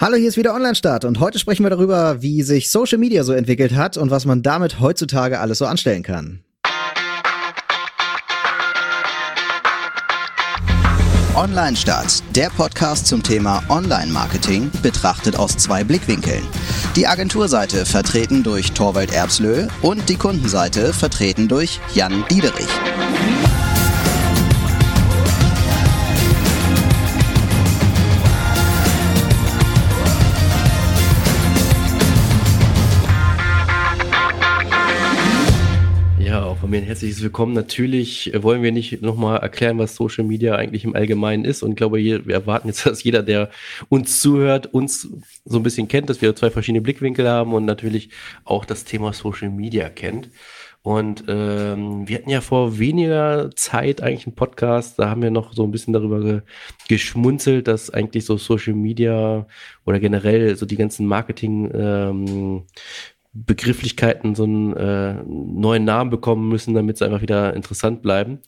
Hallo, hier ist wieder Online-Start und heute sprechen wir darüber, wie sich Social Media so entwickelt hat und was man damit heutzutage alles so anstellen kann. Online-Start, der Podcast zum Thema Online-Marketing, betrachtet aus zwei Blickwinkeln. Die Agenturseite vertreten durch Torwald Erbslö und die Kundenseite vertreten durch Jan Diederich. Von mir ein herzliches Willkommen. Natürlich wollen wir nicht nochmal erklären, was Social Media eigentlich im Allgemeinen ist. Und ich glaube, wir erwarten jetzt, dass jeder, der uns zuhört, uns so ein bisschen kennt, dass wir zwei verschiedene Blickwinkel haben und natürlich auch das Thema Social Media kennt. Und ähm, wir hatten ja vor weniger Zeit eigentlich einen Podcast, da haben wir noch so ein bisschen darüber ge geschmunzelt, dass eigentlich so Social Media oder generell so die ganzen Marketing ähm, Begrifflichkeiten so einen äh, neuen Namen bekommen müssen, damit sie einfach wieder interessant bleiben.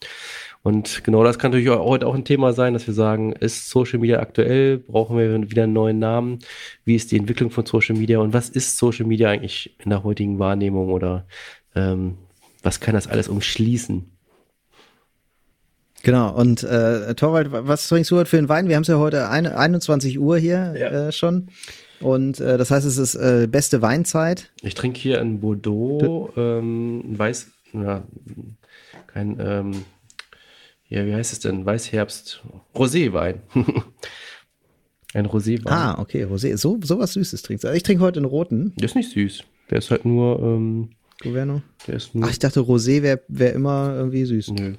Und genau das kann natürlich heute auch ein Thema sein, dass wir sagen, ist Social Media aktuell? Brauchen wir wieder einen neuen Namen? Wie ist die Entwicklung von Social Media? Und was ist Social Media eigentlich in der heutigen Wahrnehmung? Oder ähm, was kann das alles umschließen? Genau, und äh, Torwald, was trinkst du heute für einen Wein? Wir haben es ja heute ein, 21 Uhr hier ja. äh, schon. Und äh, das heißt, es ist äh, beste Weinzeit. Ich trinke hier ein Bordeaux, ähm, Weiß, ja, kein, ähm, ja, wie heißt es denn? Weißherbst, Roséwein. ein Roséwein. Ah, okay, Rosé. So, so was Süßes trinkst du. Also ich trinke heute einen roten. Der ist nicht süß. Der ist halt nur, ähm, Governo? Der ist nur. Ach, ich dachte, Rosé wäre wär immer irgendwie süß. Nö.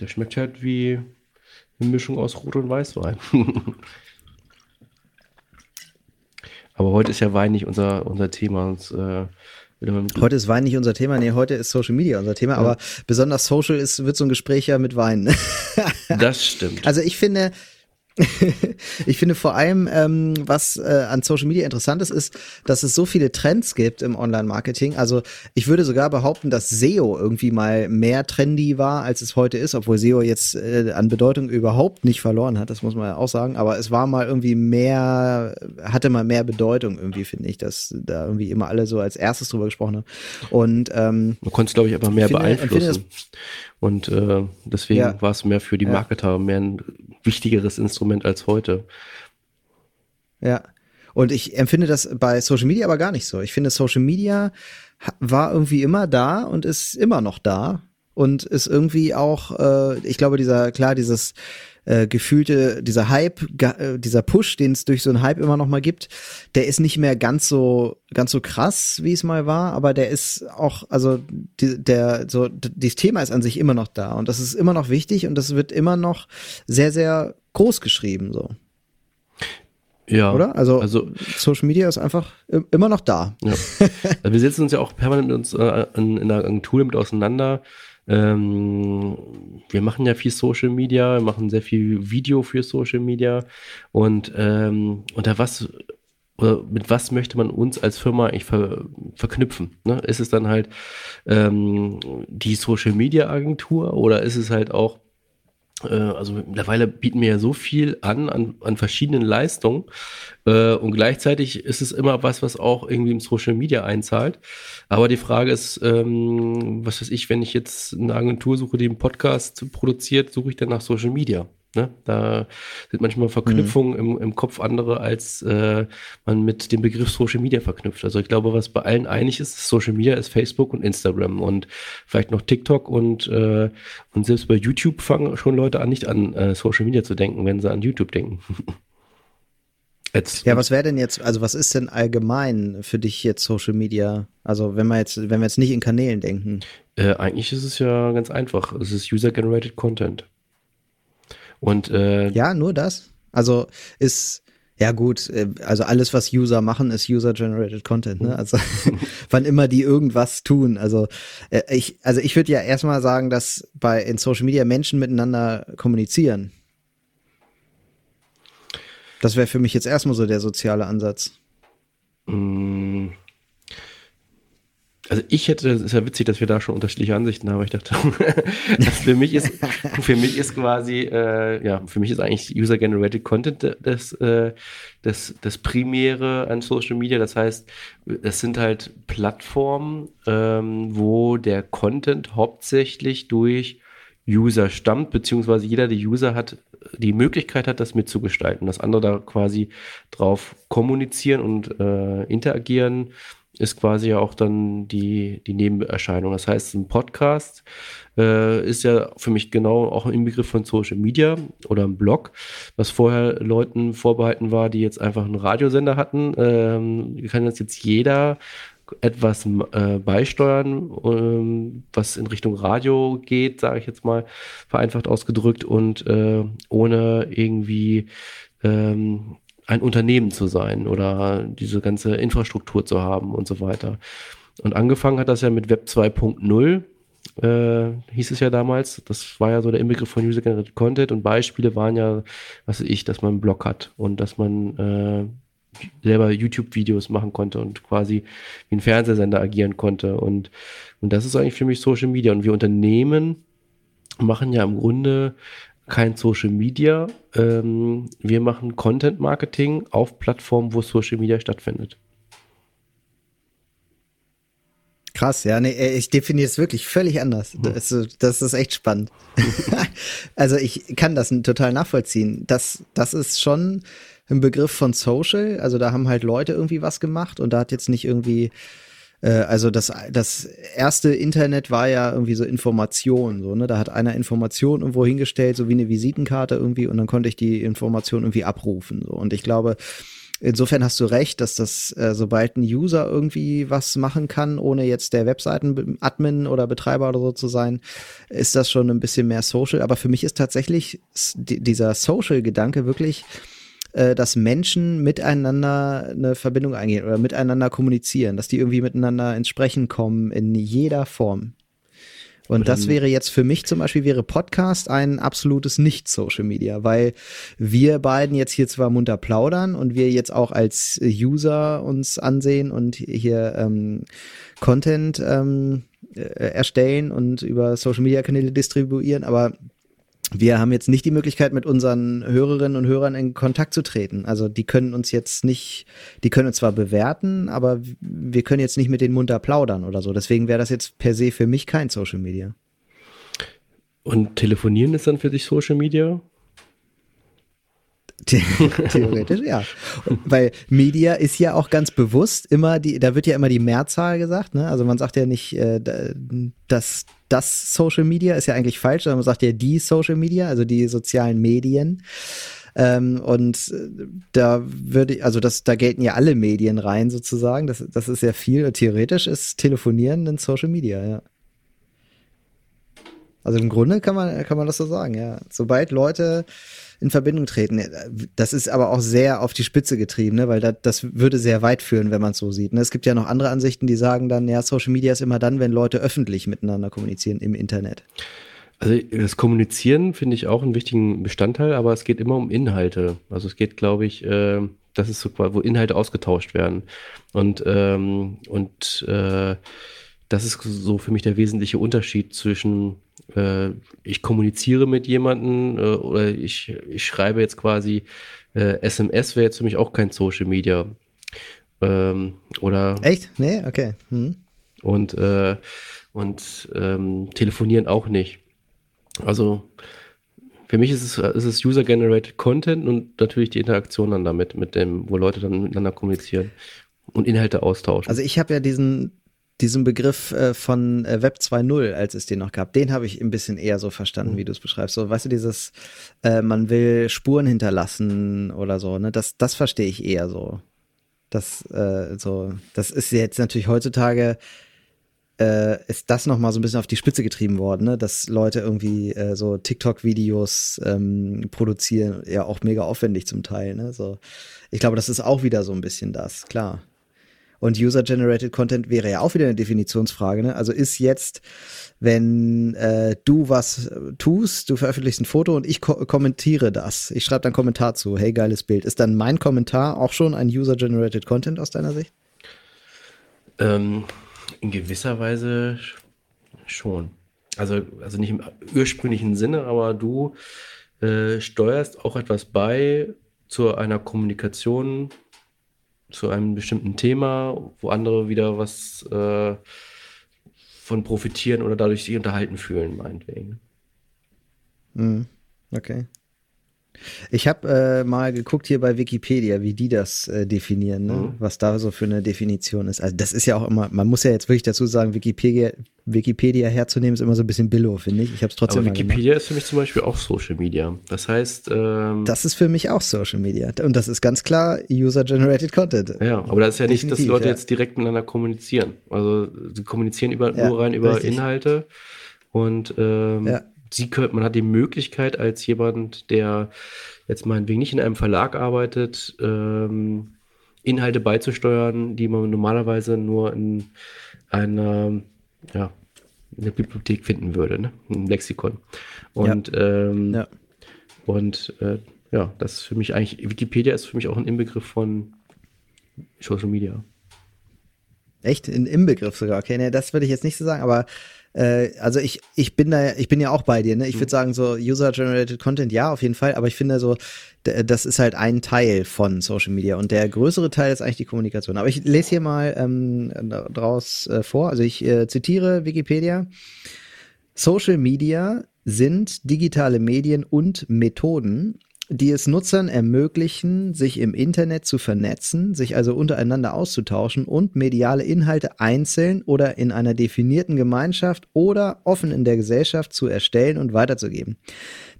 Der schmeckt halt wie eine Mischung aus Rot und Weißwein. Aber heute ist ja Wein nicht unser, unser Thema. Und, äh, heute ist Wein nicht unser Thema, nee, heute ist Social Media unser Thema, ja. aber besonders Social ist, wird so ein Gespräch ja mit Wein. das stimmt. Also ich finde, ich finde vor allem, ähm, was äh, an Social Media interessant ist, ist, dass es so viele Trends gibt im Online-Marketing. Also ich würde sogar behaupten, dass SEO irgendwie mal mehr trendy war, als es heute ist, obwohl SEO jetzt äh, an Bedeutung überhaupt nicht verloren hat, das muss man ja auch sagen. Aber es war mal irgendwie mehr, hatte mal mehr Bedeutung irgendwie, finde ich, dass da irgendwie immer alle so als erstes drüber gesprochen haben. Und ähm, man konnte es, glaube ich, einfach mehr finde, beeinflussen. Und äh, deswegen ja. war es mehr für die Marketer, ja. mehr ein wichtigeres Instrument als heute. Ja. Und ich empfinde das bei Social Media aber gar nicht so. Ich finde, Social Media war irgendwie immer da und ist immer noch da und ist irgendwie auch, äh, ich glaube, dieser, klar, dieses äh, gefühlte, dieser Hype, äh, dieser Push, den es durch so einen Hype immer noch mal gibt, der ist nicht mehr ganz so, ganz so krass, wie es mal war, aber der ist auch, also die, der, so, dieses Thema ist an sich immer noch da und das ist immer noch wichtig und das wird immer noch sehr, sehr groß geschrieben, so. Ja. Oder? Also, also Social Media ist einfach immer noch da. Ja. Also wir setzen uns ja auch permanent mit uns äh, in, in der Agentur damit auseinander. Ähm, wir machen ja viel Social Media, machen sehr viel Video für Social Media und ähm, unter was oder mit was möchte man uns als Firma eigentlich ver, verknüpfen? Ne? Ist es dann halt ähm, die Social Media Agentur oder ist es halt auch also mittlerweile bieten wir ja so viel an, an, an verschiedenen Leistungen äh, und gleichzeitig ist es immer was, was auch irgendwie im Social Media einzahlt. Aber die Frage ist, ähm, was weiß ich, wenn ich jetzt eine Agentur suche, die einen Podcast produziert, suche ich dann nach Social Media. Ne? Da sind manchmal Verknüpfungen mhm. im, im Kopf andere, als äh, man mit dem Begriff Social Media verknüpft. Also ich glaube, was bei allen einig ist, Social Media ist Facebook und Instagram und vielleicht noch TikTok und, äh, und selbst bei YouTube fangen schon Leute an, nicht an äh, Social Media zu denken, wenn sie an YouTube denken. Jetzt, ja, was wäre denn jetzt, also was ist denn allgemein für dich jetzt Social Media? Also wenn wir jetzt, wenn wir jetzt nicht in Kanälen denken. Äh, eigentlich ist es ja ganz einfach. Es ist User-Generated Content. Und äh, ja, nur das. Also ist ja gut, äh, also alles, was User machen, ist User-Generated Content. Ne? Also wann immer die irgendwas tun. Also äh, ich, also ich würde ja erstmal sagen, dass bei in Social Media Menschen miteinander kommunizieren. Das wäre für mich jetzt erstmal so der soziale Ansatz. Mm. Also ich hätte, es ist ja witzig, dass wir da schon unterschiedliche Ansichten haben. Ich dachte, für mich ist, für mich ist quasi, äh, ja, für mich ist eigentlich User-Generated Content das, äh, das, das Primäre an Social Media. Das heißt, es sind halt Plattformen, ähm, wo der Content hauptsächlich durch User stammt, beziehungsweise jeder der User hat die Möglichkeit hat, das mitzugestalten, dass andere da quasi drauf kommunizieren und äh, interagieren ist quasi ja auch dann die, die Nebenerscheinung. Das heißt, ein Podcast äh, ist ja für mich genau auch im Begriff von Social Media oder ein Blog, was vorher Leuten vorbehalten war, die jetzt einfach einen Radiosender hatten. Ähm, kann das jetzt jeder etwas äh, beisteuern, ähm, was in Richtung Radio geht, sage ich jetzt mal, vereinfacht ausgedrückt und äh, ohne irgendwie ähm, ein Unternehmen zu sein oder diese ganze Infrastruktur zu haben und so weiter. Und angefangen hat das ja mit Web 2.0, äh, hieß es ja damals. Das war ja so der Inbegriff von User-Generated Content und Beispiele waren ja, was weiß ich, dass man einen Blog hat und dass man äh, selber YouTube-Videos machen konnte und quasi wie ein Fernsehsender agieren konnte. Und, und das ist eigentlich für mich Social Media. Und wir Unternehmen machen ja im Grunde kein Social Media. Ähm, wir machen Content Marketing auf Plattformen, wo Social Media stattfindet. Krass, ja, nee, äh, ich definiere es wirklich völlig anders. Hm. Das, das ist echt spannend. also ich kann das total nachvollziehen. Das, das ist schon ein Begriff von Social. Also da haben halt Leute irgendwie was gemacht und da hat jetzt nicht irgendwie also das, das erste Internet war ja irgendwie so Information, so, ne? Da hat einer Information irgendwo hingestellt, so wie eine Visitenkarte irgendwie, und dann konnte ich die Information irgendwie abrufen. So. Und ich glaube, Insofern hast du recht, dass das, äh, sobald ein User irgendwie was machen kann, ohne jetzt der Webseiten-Admin oder Betreiber oder so zu sein, ist das schon ein bisschen mehr Social. Aber für mich ist tatsächlich dieser Social-Gedanke wirklich äh, dass Menschen miteinander eine Verbindung eingehen oder miteinander kommunizieren, dass die irgendwie miteinander ins Sprechen kommen in jeder Form. Und das wäre jetzt für mich zum Beispiel, wäre Podcast ein absolutes Nicht-Social Media, weil wir beiden jetzt hier zwar munter plaudern und wir jetzt auch als User uns ansehen und hier ähm, Content ähm, äh, erstellen und über Social Media Kanäle distribuieren, aber wir haben jetzt nicht die Möglichkeit, mit unseren Hörerinnen und Hörern in Kontakt zu treten. Also die können uns jetzt nicht, die können uns zwar bewerten, aber wir können jetzt nicht mit den munter plaudern oder so. Deswegen wäre das jetzt per se für mich kein Social Media. Und telefonieren ist dann für dich Social Media? Theoretisch, ja. Weil Media ist ja auch ganz bewusst immer die, da wird ja immer die Mehrzahl gesagt, ne? Also man sagt ja nicht, äh, dass das Social Media ist ja eigentlich falsch, sondern man sagt ja die Social Media, also die sozialen Medien. Ähm, und äh, da würde, also das, da gelten ja alle Medien rein sozusagen. Das, das ist ja viel. Theoretisch ist Telefonieren ein Social Media, ja. Also im Grunde kann man, kann man das so sagen, ja. Sobald Leute in Verbindung treten. Das ist aber auch sehr auf die Spitze getrieben, ne? weil das, das würde sehr weit führen, wenn man es so sieht. Ne? Es gibt ja noch andere Ansichten, die sagen dann, ja, Social Media ist immer dann, wenn Leute öffentlich miteinander kommunizieren im Internet. Also das Kommunizieren finde ich auch einen wichtigen Bestandteil, aber es geht immer um Inhalte. Also es geht, glaube ich, äh, das ist so, wo Inhalte ausgetauscht werden. Und, ähm, und äh, das ist so für mich der wesentliche Unterschied zwischen äh, ich kommuniziere mit jemandem äh, oder ich, ich schreibe jetzt quasi äh, SMS wäre jetzt für mich auch kein Social Media. Ähm, oder Echt? Nee, okay. Hm. Und, äh, und ähm, telefonieren auch nicht. Also für mich ist es, ist es User-Generated Content und natürlich die Interaktion dann damit, mit dem, wo Leute dann miteinander kommunizieren und Inhalte austauschen. Also ich habe ja diesen diesen Begriff äh, von äh, Web 2.0, als es den noch gab, den habe ich ein bisschen eher so verstanden, mhm. wie du es beschreibst. So, weißt du, dieses, äh, man will Spuren hinterlassen oder so, ne? Das, das verstehe ich eher so. Das, äh, so, das ist jetzt natürlich heutzutage äh, ist das noch mal so ein bisschen auf die Spitze getrieben worden, ne? dass Leute irgendwie äh, so TikTok-Videos ähm, produzieren, ja auch mega aufwendig zum Teil. Ne? So, ich glaube, das ist auch wieder so ein bisschen das, klar. Und User-Generated Content wäre ja auch wieder eine Definitionsfrage. Ne? Also ist jetzt, wenn äh, du was tust, du veröffentlichst ein Foto und ich ko kommentiere das. Ich schreibe dann Kommentar zu, hey, geiles Bild. Ist dann mein Kommentar auch schon ein User-Generated Content aus deiner Sicht? Ähm, In gewisser Weise schon. Also, also nicht im ursprünglichen Sinne, aber du äh, steuerst auch etwas bei zu einer Kommunikation, zu einem bestimmten Thema, wo andere wieder was äh, von profitieren oder dadurch sich unterhalten fühlen, meinetwegen. Mhm. Okay. Ich habe äh, mal geguckt hier bei Wikipedia, wie die das äh, definieren, ne? mhm. was da so für eine Definition ist. Also das ist ja auch immer, man muss ja jetzt wirklich dazu sagen, Wikipedia, Wikipedia herzunehmen ist immer so ein bisschen billow, finde ich. Ich habe es trotzdem Aber Wikipedia ist für mich zum Beispiel auch Social Media. Das heißt, ähm, das ist für mich auch Social Media und das ist ganz klar User-generated Content. Ja, aber das ist ja nicht, dass die Leute ja. jetzt direkt miteinander kommunizieren. Also sie kommunizieren über, ja, nur rein über richtig. Inhalte und ähm, ja sie könnte, man hat die Möglichkeit als jemand, der jetzt meinetwegen nicht in einem Verlag arbeitet, ähm, Inhalte beizusteuern, die man normalerweise nur in einer, ja, in der Bibliothek finden würde, ne? Ein Lexikon. Und, ja. Ähm, ja. und äh, ja, das ist für mich eigentlich, Wikipedia ist für mich auch ein Inbegriff von Social Media. Echt? Ein Inbegriff sogar. Okay, ne, das würde ich jetzt nicht so sagen, aber äh, also ich, ich bin da, ich bin ja auch bei dir, ne? Ich würde mhm. sagen, so User-Generated Content, ja, auf jeden Fall, aber ich finde so, das ist halt ein Teil von Social Media und der größere Teil ist eigentlich die Kommunikation. Aber ich lese hier mal ähm, draus äh, vor, also ich äh, zitiere Wikipedia. Social Media sind digitale Medien und Methoden, die es Nutzern ermöglichen, sich im Internet zu vernetzen, sich also untereinander auszutauschen und mediale Inhalte einzeln oder in einer definierten Gemeinschaft oder offen in der Gesellschaft zu erstellen und weiterzugeben.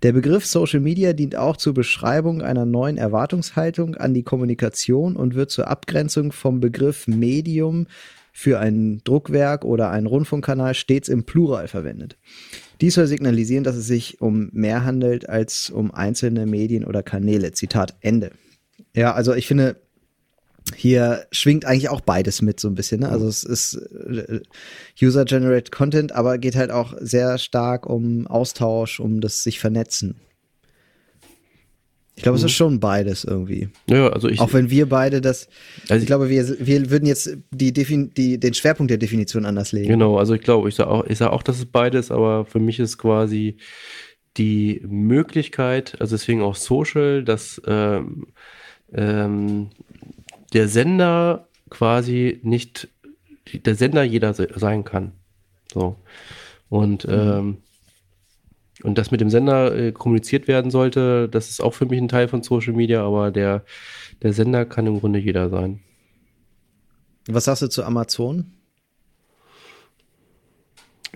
Der Begriff Social Media dient auch zur Beschreibung einer neuen Erwartungshaltung an die Kommunikation und wird zur Abgrenzung vom Begriff Medium für ein Druckwerk oder einen Rundfunkkanal stets im Plural verwendet. Dies soll signalisieren, dass es sich um mehr handelt als um einzelne Medien oder Kanäle. Zitat Ende. Ja, also ich finde, hier schwingt eigentlich auch beides mit so ein bisschen. Ne? Also es ist äh, User-Generated Content, aber geht halt auch sehr stark um Austausch, um das sich vernetzen. Ich glaube, es ist mhm. schon beides irgendwie. Ja, also ich. Auch wenn wir beide das. Also ich glaube, wir, wir würden jetzt die, Defin die, den Schwerpunkt der Definition anders legen. Genau, also ich glaube, ich sage auch, ich sag auch, dass es beides, aber für mich ist quasi die Möglichkeit, also deswegen auch Social, dass ähm, ähm, der Sender quasi nicht der Sender jeder sein kann. So. Und mhm. ähm, und das mit dem Sender äh, kommuniziert werden sollte, das ist auch für mich ein Teil von Social Media, aber der, der Sender kann im Grunde jeder sein. Was sagst du zu Amazon?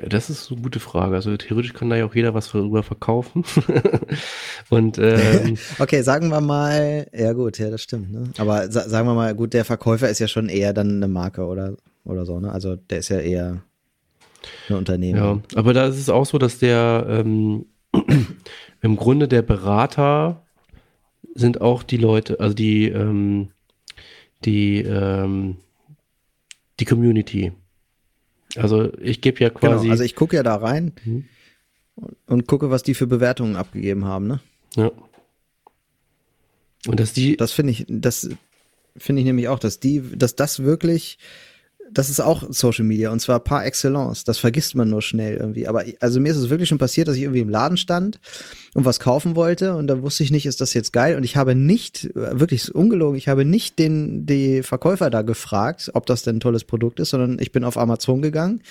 Das ist eine gute Frage. Also theoretisch kann da ja auch jeder was darüber verkaufen. und ähm, okay, sagen wir mal, ja gut, ja, das stimmt. Ne? Aber sa sagen wir mal, gut, der Verkäufer ist ja schon eher dann eine Marke oder oder so. Ne? Also der ist ja eher ein Unternehmen. Ja, aber da ist es auch so, dass der ähm, im Grunde der Berater sind auch die Leute, also die, ähm, die, ähm, die Community. Also ich gebe ja genau, quasi. Genau, also ich gucke ja da rein mhm. und gucke, was die für Bewertungen abgegeben haben, ne? Ja. Und dass die. Das finde ich, das finde ich nämlich auch, dass die, dass das wirklich das ist auch Social Media und zwar par excellence. Das vergisst man nur schnell irgendwie. Aber also mir ist es wirklich schon passiert, dass ich irgendwie im Laden stand und was kaufen wollte und da wusste ich nicht, ist das jetzt geil? Und ich habe nicht, wirklich ungelogen, ich habe nicht den, die Verkäufer da gefragt, ob das denn ein tolles Produkt ist, sondern ich bin auf Amazon gegangen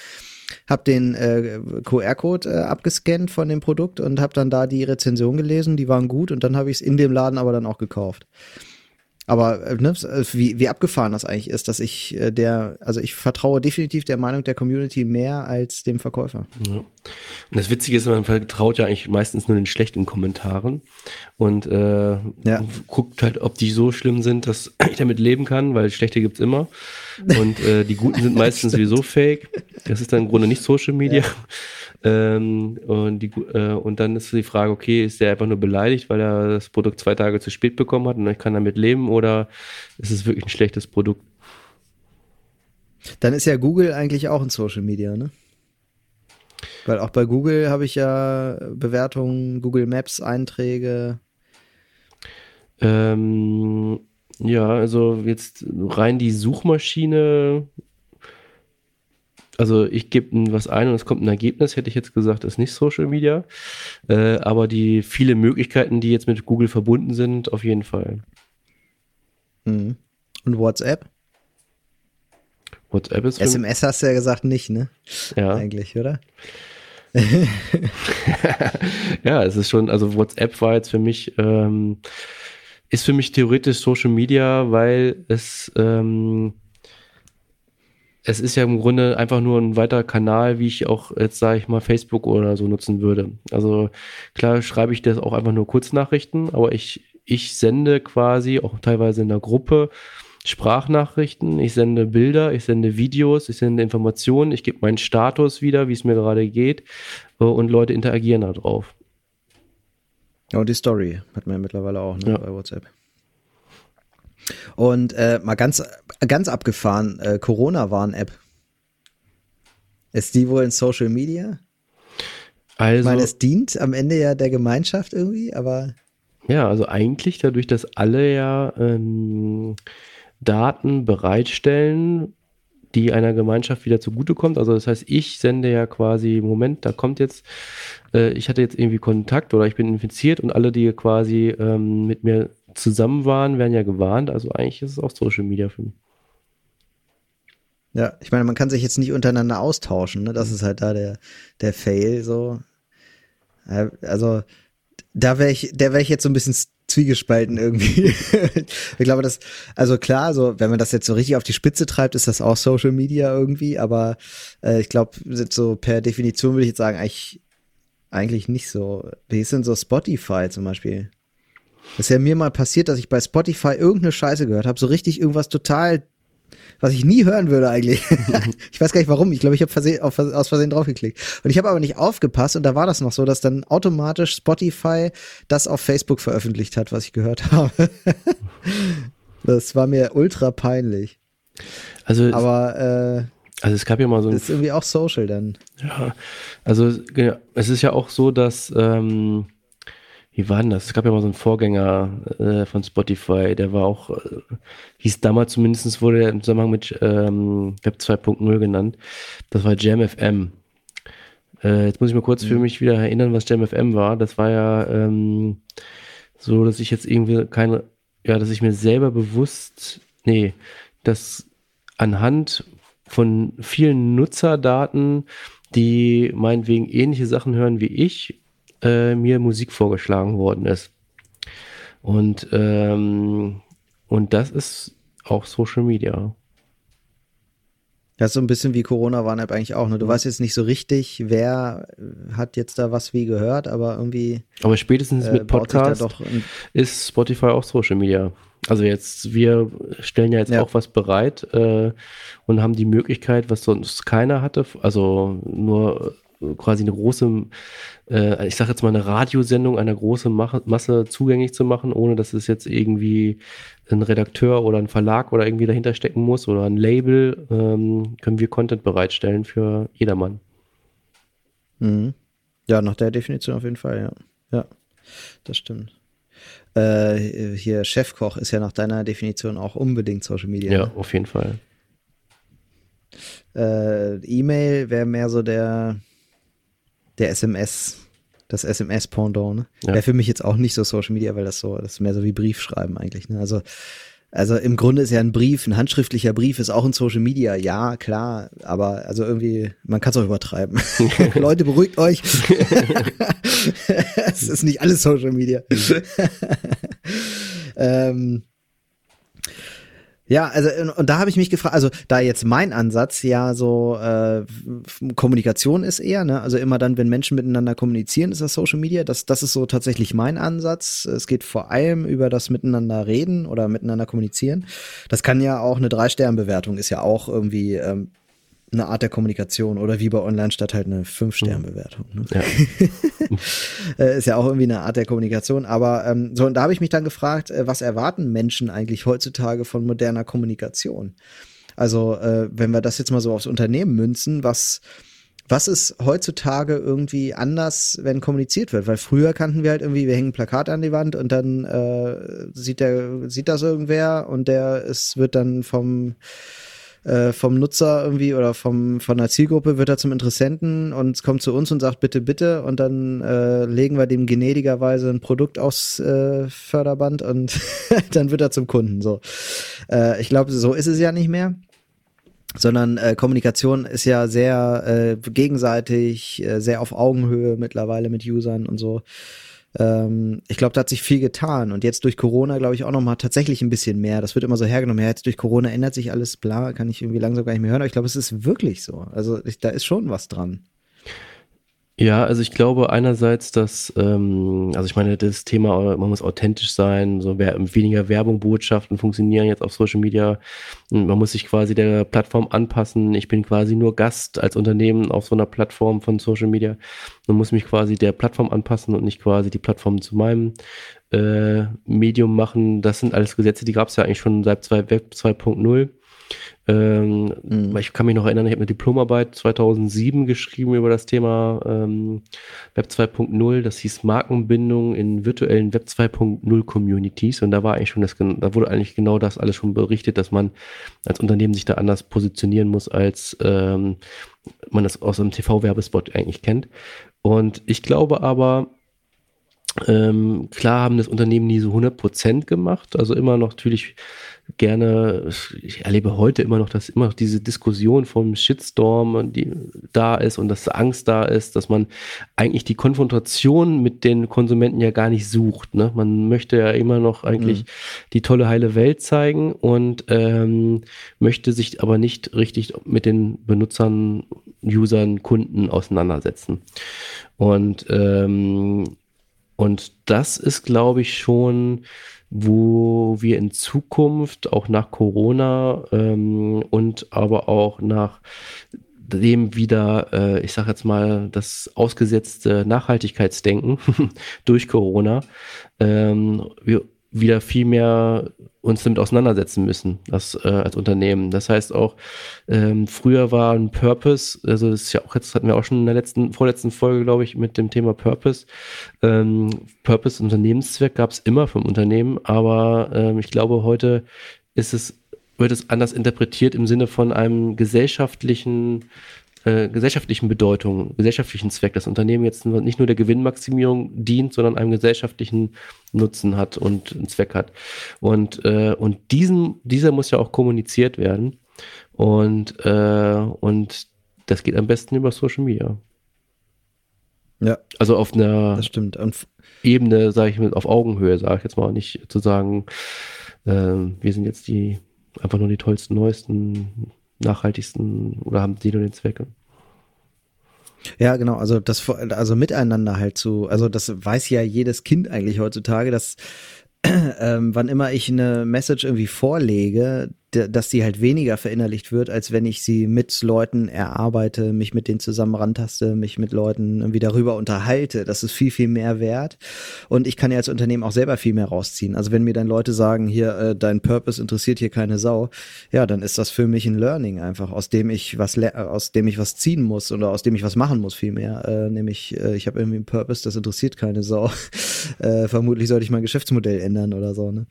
habe den äh, QR-Code äh, abgescannt von dem Produkt und habe dann da die Rezension gelesen, die waren gut und dann habe ich es in dem Laden aber dann auch gekauft. Aber äh, ne, äh, wie, wie abgefahren das eigentlich ist, dass ich äh, der, also ich vertraue definitiv der Meinung der Community mehr als dem Verkäufer. Ja. Und das Witzige ist, man vertraut ja eigentlich meistens nur den schlechten Kommentaren und äh, ja. guckt halt, ob die so schlimm sind, dass ich damit leben kann, weil schlechte gibt's immer. Und äh, die guten sind meistens sowieso fake. Das ist dann im Grunde nicht Social Media. Ja. Ähm, und, die, äh, und dann ist die Frage, okay, ist der einfach nur beleidigt, weil er das Produkt zwei Tage zu spät bekommen hat und ich kann damit leben oder ist es wirklich ein schlechtes Produkt? Dann ist ja Google eigentlich auch ein Social Media, ne? Weil auch bei Google habe ich ja Bewertungen, Google Maps Einträge. Ähm, ja, also jetzt rein die Suchmaschine also ich gebe was ein und es kommt ein Ergebnis, hätte ich jetzt gesagt, ist nicht Social Media. Äh, aber die viele Möglichkeiten, die jetzt mit Google verbunden sind, auf jeden Fall. Mhm. Und WhatsApp? WhatsApp ist. SMS hast du ja gesagt nicht, ne? Ja. Eigentlich, oder? ja, es ist schon, also WhatsApp war jetzt für mich, ähm, ist für mich theoretisch Social Media, weil es, ähm, es ist ja im Grunde einfach nur ein weiterer Kanal, wie ich auch jetzt, sage ich mal, Facebook oder so nutzen würde. Also klar schreibe ich das auch einfach nur Kurznachrichten, aber ich, ich sende quasi auch teilweise in der Gruppe Sprachnachrichten, ich sende Bilder, ich sende Videos, ich sende Informationen, ich gebe meinen Status wieder, wie es mir gerade geht äh, und Leute interagieren da drauf. Und die Story hat man ja mittlerweile auch ne, ja. bei WhatsApp. Und äh, mal ganz, ganz abgefahren, äh, Corona-Warn-App. Ist die wohl in Social Media? Also, ich meine, es dient am Ende ja der Gemeinschaft irgendwie, aber. Ja, also eigentlich dadurch, dass alle ja ähm, Daten bereitstellen, die einer Gemeinschaft wieder zugutekommt. Also das heißt, ich sende ja quasi, Moment, da kommt jetzt, äh, ich hatte jetzt irgendwie Kontakt oder ich bin infiziert und alle, die quasi ähm, mit mir zusammen waren, werden ja gewarnt. Also eigentlich ist es auch Social Media für mich. Ja, ich meine, man kann sich jetzt nicht untereinander austauschen, ne? Das ist halt da der, der Fail, so. Also, da wäre ich, der wäre ich jetzt so ein bisschen zwiegespalten irgendwie. ich glaube, das, also klar, so wenn man das jetzt so richtig auf die Spitze treibt, ist das auch Social Media irgendwie, aber äh, ich glaube, so per Definition würde ich jetzt sagen, eigentlich, eigentlich nicht so. Wie ist denn so Spotify zum Beispiel? Das ist ja mir mal passiert, dass ich bei Spotify irgendeine Scheiße gehört habe, so richtig irgendwas total was ich nie hören würde eigentlich. ich weiß gar nicht warum. Ich glaube, ich habe versehen, auf, aus Versehen draufgeklickt. Und ich habe aber nicht aufgepasst und da war das noch so, dass dann automatisch Spotify das auf Facebook veröffentlicht hat, was ich gehört habe. das war mir ultra peinlich. Also aber äh, also es gab ja mal so ein. Das ist irgendwie auch Social dann. Ja, also es ist ja auch so, dass ähm, wie war denn das? Es gab ja mal so einen Vorgänger äh, von Spotify, der war auch, äh, hieß damals zumindest, wurde er im Zusammenhang mit ähm, Web 2.0 genannt. Das war JamFM. Äh, jetzt muss ich mal kurz mhm. für mich wieder erinnern, was JamFM war. Das war ja ähm, so, dass ich jetzt irgendwie keine, ja, dass ich mir selber bewusst, nee, dass anhand von vielen Nutzerdaten, die meinetwegen ähnliche Sachen hören wie ich äh, mir Musik vorgeschlagen worden ist. Und, ähm, und das ist auch Social Media. Das ist so ein bisschen wie Corona-Warn-App eigentlich auch. Ne? Du weißt jetzt nicht so richtig, wer hat jetzt da was wie gehört, aber irgendwie. Aber spätestens äh, mit Podcast ist Spotify auch Social Media. Also jetzt, wir stellen ja jetzt ja. auch was bereit äh, und haben die Möglichkeit, was sonst keiner hatte, also nur quasi eine große, äh, ich sage jetzt mal eine Radiosendung einer großen Masse zugänglich zu machen, ohne dass es jetzt irgendwie ein Redakteur oder ein Verlag oder irgendwie dahinter stecken muss oder ein Label, ähm, können wir Content bereitstellen für jedermann. Mhm. Ja, nach der Definition auf jeden Fall, ja. Ja, das stimmt. Äh, hier Chefkoch ist ja nach deiner Definition auch unbedingt Social Media. Ja, ne? auf jeden Fall. Äh, E-Mail wäre mehr so der der SMS, das SMS-Pendant, ne? Ja. Wäre für mich jetzt auch nicht so Social Media, weil das so, das ist mehr so wie Briefschreiben eigentlich, ne? Also, also im Grunde ist ja ein Brief, ein handschriftlicher Brief ist auch ein Social Media, ja, klar, aber also irgendwie, man kann es auch übertreiben. Leute, beruhigt euch. es ist nicht alles Social Media. ähm, ja, also und da habe ich mich gefragt, also da jetzt mein Ansatz ja so äh, Kommunikation ist eher, ne? Also immer dann, wenn Menschen miteinander kommunizieren, ist das Social Media. Das, das ist so tatsächlich mein Ansatz. Es geht vor allem über das Miteinander reden oder miteinander kommunizieren. Das kann ja auch eine Drei-Sterne-Bewertung, ist ja auch irgendwie ähm, eine Art der Kommunikation oder wie bei Online statt halt eine Fünf-Sterne-Bewertung. Ne? Ja. Äh, ist ja auch irgendwie eine Art der Kommunikation. Aber ähm, so, und da habe ich mich dann gefragt, äh, was erwarten Menschen eigentlich heutzutage von moderner Kommunikation? Also, äh, wenn wir das jetzt mal so aufs Unternehmen münzen, was was ist heutzutage irgendwie anders, wenn kommuniziert wird? Weil früher kannten wir halt irgendwie, wir hängen ein Plakat an die Wand und dann äh, sieht der, sieht das irgendwer und der es wird dann vom äh, vom Nutzer irgendwie oder vom, von der Zielgruppe wird er zum Interessenten und kommt zu uns und sagt bitte, bitte und dann äh, legen wir dem gnädigerweise ein Produkt aufs äh, Förderband und dann wird er zum Kunden. So, äh, ich glaube, so ist es ja nicht mehr sondern äh, Kommunikation ist ja sehr äh, gegenseitig, äh, sehr auf Augenhöhe mittlerweile mit Usern und so. Ähm, ich glaube, da hat sich viel getan und jetzt durch Corona glaube ich auch noch mal tatsächlich ein bisschen mehr. Das wird immer so hergenommen. Ja, jetzt durch Corona ändert sich alles, bla, kann ich irgendwie langsam gar nicht mehr hören. Aber ich glaube, es ist wirklich so. Also ich, da ist schon was dran. Ja, also ich glaube einerseits, dass, ähm, also ich meine, das Thema, man muss authentisch sein, so weniger Werbung, Botschaften funktionieren jetzt auf Social Media. Man muss sich quasi der Plattform anpassen. Ich bin quasi nur Gast als Unternehmen auf so einer Plattform von Social Media. Man muss mich quasi der Plattform anpassen und nicht quasi die Plattform zu meinem äh, Medium machen. Das sind alles Gesetze, die gab es ja eigentlich schon seit Web 2.0. Ähm, mhm. Ich kann mich noch erinnern, ich habe eine Diplomarbeit 2007 geschrieben über das Thema ähm, Web 2.0. Das hieß Markenbindung in virtuellen Web 2.0 Communities. Und da war eigentlich schon das, da wurde eigentlich genau das alles schon berichtet, dass man als Unternehmen sich da anders positionieren muss, als ähm, man das aus einem TV-Werbespot eigentlich kennt. Und ich glaube aber, ähm, klar haben das Unternehmen nie so 100% gemacht, also immer noch natürlich gerne, ich erlebe heute immer noch, dass immer noch diese Diskussion vom Shitstorm, die da ist und dass Angst da ist, dass man eigentlich die Konfrontation mit den Konsumenten ja gar nicht sucht. Ne? Man möchte ja immer noch eigentlich mhm. die tolle heile Welt zeigen und ähm, möchte sich aber nicht richtig mit den Benutzern, Usern, Kunden auseinandersetzen. Und ähm, und das ist, glaube ich, schon wo wir in Zukunft auch nach Corona ähm, und aber auch nach dem wieder, äh, ich sage jetzt mal, das ausgesetzte Nachhaltigkeitsdenken durch Corona, ähm, wir wieder viel mehr uns damit auseinandersetzen müssen, das äh, als Unternehmen. Das heißt auch, ähm, früher war ein Purpose, also das ist ja auch jetzt hatten wir auch schon in der letzten, vorletzten Folge, glaube ich, mit dem Thema Purpose. Ähm, Purpose, Unternehmenszweck gab es immer vom Unternehmen, aber ähm, ich glaube, heute ist es, wird es anders interpretiert im Sinne von einem gesellschaftlichen äh, gesellschaftlichen Bedeutung, gesellschaftlichen Zweck, das Unternehmen jetzt nicht nur der Gewinnmaximierung dient, sondern einem gesellschaftlichen Nutzen hat und einen Zweck hat. Und, äh, und diesen, dieser muss ja auch kommuniziert werden. Und, äh, und das geht am besten über Social Media. Ja. Also auf einer das stimmt. Und Ebene, sage ich mal, auf Augenhöhe, sage ich jetzt mal, nicht zu sagen, äh, wir sind jetzt die einfach nur die tollsten, neuesten, nachhaltigsten oder haben die nur den Zweck? Ja, genau, also das also miteinander halt zu, also das weiß ja jedes Kind eigentlich heutzutage, dass ähm, wann immer ich eine Message irgendwie vorlege, dass die halt weniger verinnerlicht wird, als wenn ich sie mit Leuten erarbeite, mich mit denen zusammen rantaste, mich mit Leuten irgendwie darüber unterhalte. Das ist viel, viel mehr wert. Und ich kann ja als Unternehmen auch selber viel mehr rausziehen. Also wenn mir dann Leute sagen, hier, äh, dein Purpose interessiert hier keine Sau, ja, dann ist das für mich ein Learning einfach, aus dem ich was, aus dem ich was ziehen muss oder aus dem ich was machen muss vielmehr. Äh, nämlich, äh, ich habe irgendwie einen Purpose, das interessiert keine Sau. äh, vermutlich sollte ich mein Geschäftsmodell ändern oder so, ne?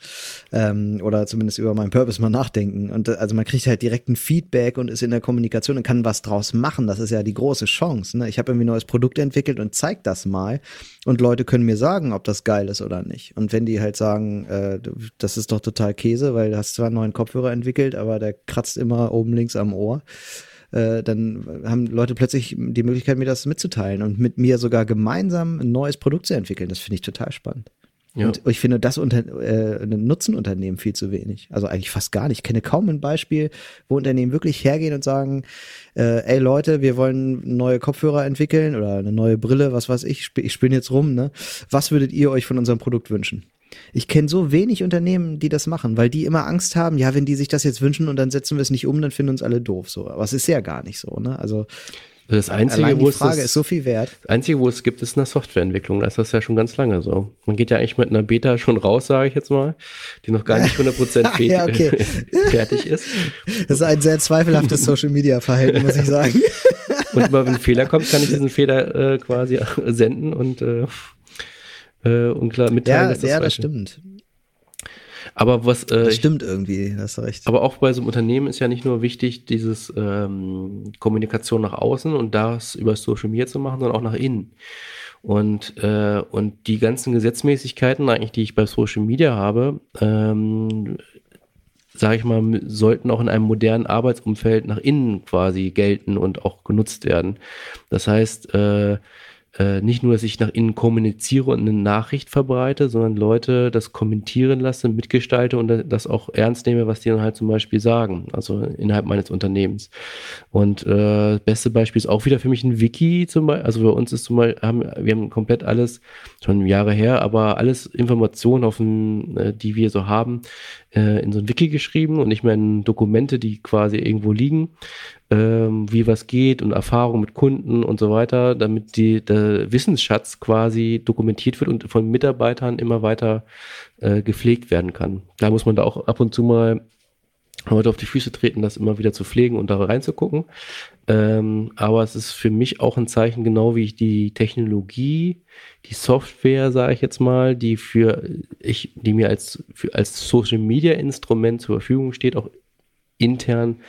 Ähm, oder zumindest über meinen Purpose mal nachdenken denken. Und also man kriegt halt direkt ein Feedback und ist in der Kommunikation und kann was draus machen. Das ist ja die große Chance. Ne? Ich habe irgendwie ein neues Produkt entwickelt und zeig das mal. Und Leute können mir sagen, ob das geil ist oder nicht. Und wenn die halt sagen, äh, das ist doch total Käse, weil du hast zwar einen neuen Kopfhörer entwickelt, aber der kratzt immer oben links am Ohr. Äh, dann haben Leute plötzlich die Möglichkeit, mir das mitzuteilen und mit mir sogar gemeinsam ein neues Produkt zu entwickeln. Das finde ich total spannend. Ja. Und ich finde das unter, äh, Nutzenunternehmen viel zu wenig. Also eigentlich fast gar nicht. Ich kenne kaum ein Beispiel, wo Unternehmen wirklich hergehen und sagen, äh, ey Leute, wir wollen neue Kopfhörer entwickeln oder eine neue Brille, was weiß ich, ich spinne jetzt rum, ne? Was würdet ihr euch von unserem Produkt wünschen? Ich kenne so wenig Unternehmen, die das machen, weil die immer Angst haben, ja, wenn die sich das jetzt wünschen und dann setzen wir es nicht um, dann finden uns alle doof so. Aber es ist ja gar nicht so, ne? Also das Einzige, Allein die Frage ist so viel wert. Das Einzige, wo es gibt, ist eine Softwareentwicklung. Das ist das ja schon ganz lange so. Man geht ja eigentlich mit einer Beta schon raus, sage ich jetzt mal, die noch gar nicht 100% ja, okay. fertig ist. Das ist ein sehr zweifelhaftes Social-Media-Verhalten, muss ich sagen. und immer wenn ein Fehler kommt, kann ich diesen Fehler äh, quasi senden und, äh, äh, und klar mitteilen, ja, dass das Ja, das stimmt. Aber was. Äh, das stimmt irgendwie, hast du recht. Aber auch bei so einem Unternehmen ist ja nicht nur wichtig, dieses ähm, Kommunikation nach außen und das über Social Media zu machen, sondern auch nach innen. Und, äh, und die ganzen Gesetzmäßigkeiten eigentlich, die ich bei Social Media habe, ähm, sage ich mal, sollten auch in einem modernen Arbeitsumfeld nach innen quasi gelten und auch genutzt werden. Das heißt, äh, äh, nicht nur, dass ich nach innen kommuniziere und eine Nachricht verbreite, sondern Leute das kommentieren lasse, mitgestalte und das auch ernst nehme, was die dann halt zum Beispiel sagen, also innerhalb meines Unternehmens. Und äh, beste Beispiel ist auch wieder für mich ein Wiki zum Beispiel. Also bei uns ist zum Beispiel, haben, wir haben komplett alles, schon Jahre her, aber alles Informationen, auf dem, äh, die wir so haben, äh, in so ein Wiki geschrieben und nicht mehr in Dokumente, die quasi irgendwo liegen ähm, wie was geht und Erfahrung mit Kunden und so weiter, damit die, der Wissensschatz quasi dokumentiert wird und von Mitarbeitern immer weiter äh, gepflegt werden kann. Da muss man da auch ab und zu mal Leute auf die Füße treten, das immer wieder zu pflegen und da reinzugucken. Ähm, aber es ist für mich auch ein Zeichen, genau wie ich die Technologie, die Software, sage ich jetzt mal, die für ich, die mir als, für, als Social Media Instrument zur Verfügung steht, auch intern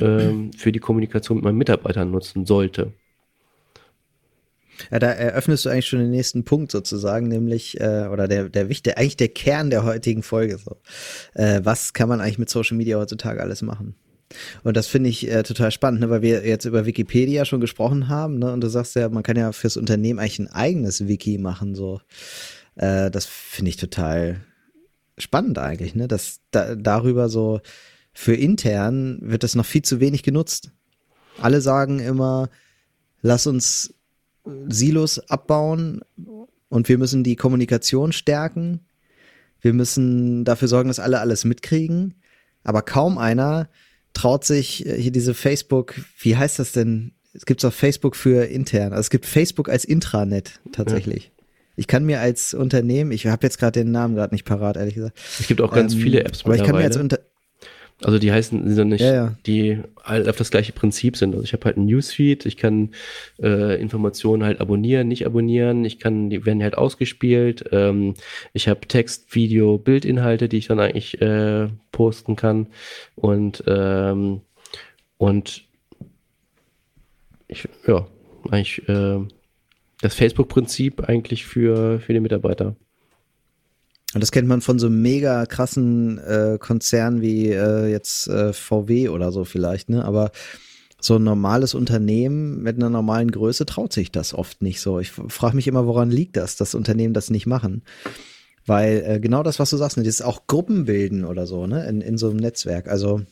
ähm, für die Kommunikation mit meinen Mitarbeitern nutzen sollte. Ja, da eröffnest du eigentlich schon den nächsten Punkt sozusagen, nämlich, äh, oder der, der wichtig, eigentlich der Kern der heutigen Folge. So. Äh, was kann man eigentlich mit Social Media heutzutage alles machen? Und das finde ich äh, total spannend, ne, weil wir jetzt über Wikipedia schon gesprochen haben, ne? Und du sagst ja, man kann ja fürs Unternehmen eigentlich ein eigenes Wiki machen, so. Äh, das finde ich total spannend eigentlich, ne? Dass da, darüber so für intern wird das noch viel zu wenig genutzt. Alle sagen immer, lass uns Silos abbauen und wir müssen die Kommunikation stärken. Wir müssen dafür sorgen, dass alle alles mitkriegen. Aber kaum einer traut sich äh, hier diese Facebook, wie heißt das denn? Es gibt auch Facebook für intern. Also es gibt Facebook als Intranet tatsächlich. Ja. Ich kann mir als Unternehmen, ich habe jetzt gerade den Namen gerade nicht parat, ehrlich gesagt. Es gibt auch ganz ähm, viele Apps aber ich kann mir als unter also die heißen, sind nicht, ja, ja. die halt auf das gleiche Prinzip sind. Also ich habe halt ein Newsfeed, ich kann äh, Informationen halt abonnieren, nicht abonnieren, ich kann, die werden halt ausgespielt. Ähm, ich habe Text, Video, Bildinhalte, die ich dann eigentlich äh, posten kann. Und ähm, und ich, ja, eigentlich äh, das Facebook-Prinzip eigentlich für, für die Mitarbeiter. Und das kennt man von so mega krassen äh, Konzernen wie äh, jetzt äh, VW oder so vielleicht, ne? Aber so ein normales Unternehmen mit einer normalen Größe traut sich das oft nicht so. Ich frage mich immer, woran liegt das, dass Unternehmen das nicht machen? Weil äh, genau das, was du sagst, ne, das ist auch Gruppen bilden oder so, ne, in, in so einem Netzwerk. Also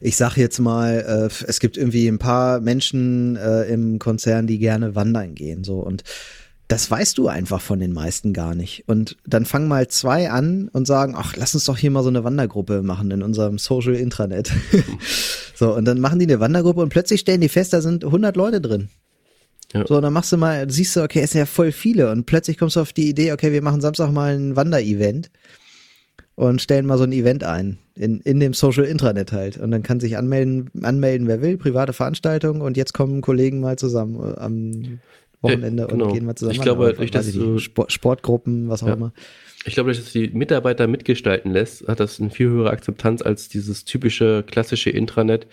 ich sag jetzt mal, äh, es gibt irgendwie ein paar Menschen äh, im Konzern, die gerne wandern gehen, so und das weißt du einfach von den meisten gar nicht. Und dann fangen mal zwei an und sagen, ach, lass uns doch hier mal so eine Wandergruppe machen in unserem Social Intranet. so, und dann machen die eine Wandergruppe und plötzlich stellen die fest, da sind 100 Leute drin. Ja. So, und dann machst du mal, siehst du, okay, es sind ja voll viele und plötzlich kommst du auf die Idee, okay, wir machen Samstag mal ein Wanderevent und stellen mal so ein Event ein in, in dem Social Intranet halt. Und dann kann sich anmelden, anmelden, wer will, private Veranstaltung und jetzt kommen Kollegen mal zusammen äh, am Wochenende genau. und gehen mal zusammen. Ich glaube, durch das so Sport, Sportgruppen, was auch ja. immer. Ich glaube, dass die Mitarbeiter mitgestalten lässt, hat das eine viel höhere Akzeptanz als dieses typische klassische Intranet,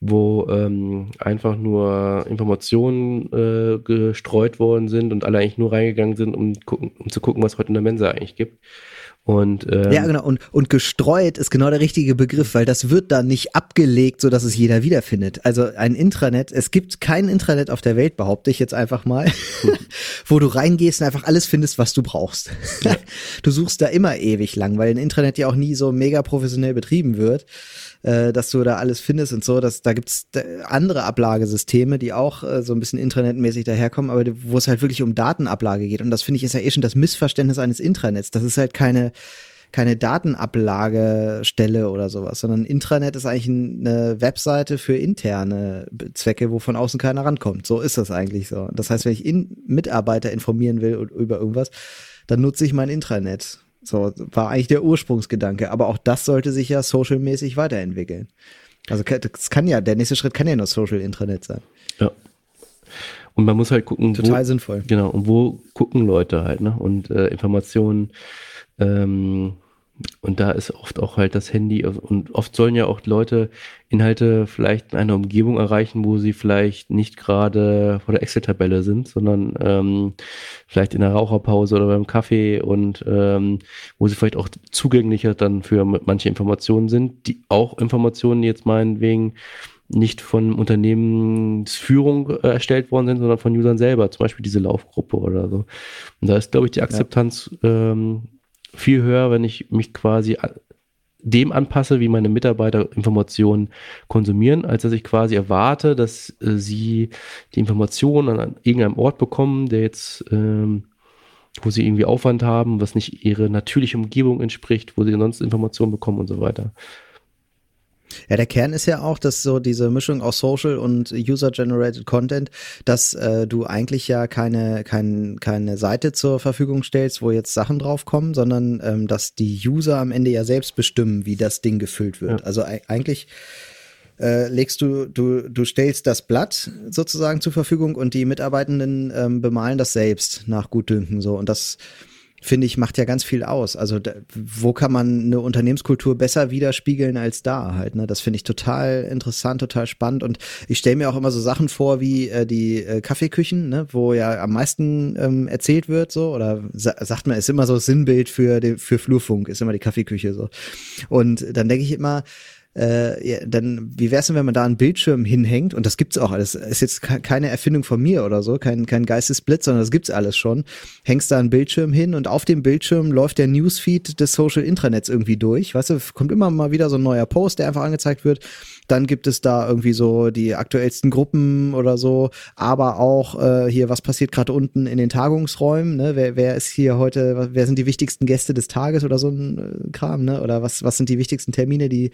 wo ähm, einfach nur Informationen äh, gestreut worden sind und alle eigentlich nur reingegangen sind, um, gucken, um zu gucken, was heute in der Mensa eigentlich gibt. Und, ähm, ja, genau. Und, und gestreut ist genau der richtige Begriff, weil das wird dann nicht abgelegt, so dass es jeder wiederfindet. Also ein Intranet, es gibt kein Intranet auf der Welt, behaupte ich jetzt einfach mal, wo du reingehst und einfach alles findest, was du brauchst. Ja. Du suchst da immer ewig lang, weil ein Intranet ja auch nie so mega professionell betrieben wird äh, dass du da alles findest und so. Dass, da gibt's andere Ablagesysteme, die auch äh, so ein bisschen intranetmäßig daherkommen, aber wo es halt wirklich um Datenablage geht. Und das finde ich ist ja eh schon das Missverständnis eines Intranets. Das ist halt keine keine Datenablagestelle oder sowas, sondern Intranet ist eigentlich eine Webseite für interne Zwecke, wo von außen keiner rankommt. So ist das eigentlich so. Das heißt, wenn ich in Mitarbeiter informieren will über irgendwas, dann nutze ich mein Intranet. So war eigentlich der Ursprungsgedanke. Aber auch das sollte sich ja socialmäßig weiterentwickeln. Also das kann ja, der nächste Schritt kann ja nur Social Intranet sein. Ja. Und man muss halt gucken, total wo, sinnvoll. Genau. Und wo gucken Leute halt, ne? Und äh, Informationen ähm, und da ist oft auch halt das Handy und oft sollen ja auch Leute Inhalte vielleicht in einer Umgebung erreichen, wo sie vielleicht nicht gerade vor der Excel-Tabelle sind, sondern ähm, vielleicht in der Raucherpause oder beim Kaffee und ähm, wo sie vielleicht auch zugänglicher dann für manche Informationen sind, die auch Informationen jetzt meinetwegen nicht von Unternehmensführung äh, erstellt worden sind, sondern von Usern selber, zum Beispiel diese Laufgruppe oder so. Und da ist, glaube ich, die Akzeptanz ja. ähm, viel höher, wenn ich mich quasi dem anpasse, wie meine Mitarbeiter Informationen konsumieren, als dass ich quasi erwarte, dass äh, sie die Informationen an irgendeinem Ort bekommen, der jetzt, ähm, wo sie irgendwie Aufwand haben, was nicht ihre natürliche Umgebung entspricht, wo sie sonst Informationen bekommen und so weiter. Ja, der Kern ist ja auch, dass so diese Mischung aus Social und User-Generated Content, dass äh, du eigentlich ja keine, kein, keine Seite zur Verfügung stellst, wo jetzt Sachen draufkommen, sondern ähm, dass die User am Ende ja selbst bestimmen, wie das Ding gefüllt wird. Ja. Also eigentlich äh, legst du, du, du stellst das Blatt sozusagen zur Verfügung und die Mitarbeitenden ähm, bemalen das selbst nach Gutdünken so und das finde ich, macht ja ganz viel aus. Also da, wo kann man eine Unternehmenskultur besser widerspiegeln als da halt? Ne? Das finde ich total interessant, total spannend. Und ich stelle mir auch immer so Sachen vor wie äh, die äh, Kaffeeküchen, ne? wo ja am meisten ähm, erzählt wird, so oder sa sagt man, ist immer so Sinnbild für den, für Flurfunk, ist immer die Kaffeeküche so. Und dann denke ich immer, äh, ja, dann wie wär's denn, wenn man da einen Bildschirm hinhängt? Und das gibt's auch alles. Ist jetzt keine Erfindung von mir oder so, kein, kein Geistesblitz, sondern das gibt's alles schon. Hängst da einen Bildschirm hin und auf dem Bildschirm läuft der Newsfeed des Social Intranets irgendwie durch. Weißt du, kommt immer mal wieder so ein neuer Post, der einfach angezeigt wird. Dann gibt es da irgendwie so die aktuellsten Gruppen oder so, aber auch äh, hier, was passiert gerade unten in den Tagungsräumen, ne? Wer, wer ist hier heute, wer sind die wichtigsten Gäste des Tages oder so ein äh, Kram, ne? Oder was, was sind die wichtigsten Termine, die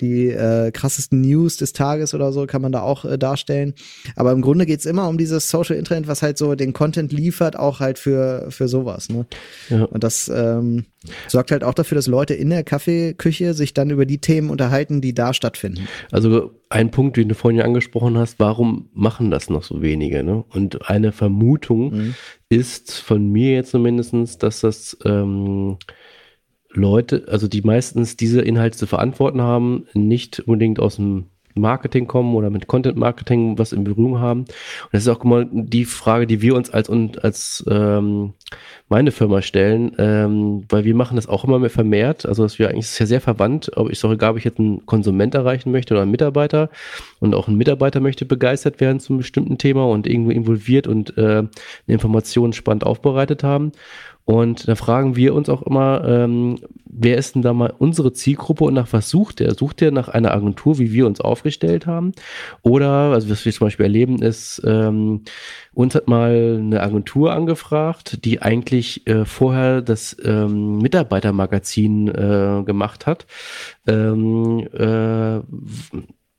die äh, krassesten News des Tages oder so kann man da auch äh, darstellen. Aber im Grunde geht's immer um dieses Social Internet, was halt so den Content liefert, auch halt für, für sowas. Ne? Ja. Und das ähm, sorgt halt auch dafür, dass Leute in der Kaffeeküche sich dann über die Themen unterhalten, die da stattfinden. Also ein Punkt, den du vorhin ja angesprochen hast, warum machen das noch so wenige? Ne? Und eine Vermutung mhm. ist von mir jetzt zumindestens, dass das ähm, Leute, also die meistens diese Inhalte zu verantworten haben, nicht unbedingt aus dem Marketing kommen oder mit Content Marketing was in Berührung haben. Und das ist auch immer die Frage, die wir uns als und als ähm, meine Firma stellen, ähm, weil wir machen das auch immer mehr vermehrt. Also dass wir eigentlich ist ja sehr verwandt, ob ich sage, ob ich jetzt einen Konsument erreichen möchte oder einen Mitarbeiter und auch ein Mitarbeiter möchte begeistert werden zum bestimmten Thema und irgendwo involviert und äh, eine Information spannend aufbereitet haben. Und da fragen wir uns auch immer, ähm, wer ist denn da mal unsere Zielgruppe und nach was sucht der? Sucht der nach einer Agentur, wie wir uns aufgestellt haben? Oder, also was wir zum Beispiel erleben, ist, ähm, uns hat mal eine Agentur angefragt, die eigentlich äh, vorher das ähm, Mitarbeitermagazin äh, gemacht hat, ähm, äh,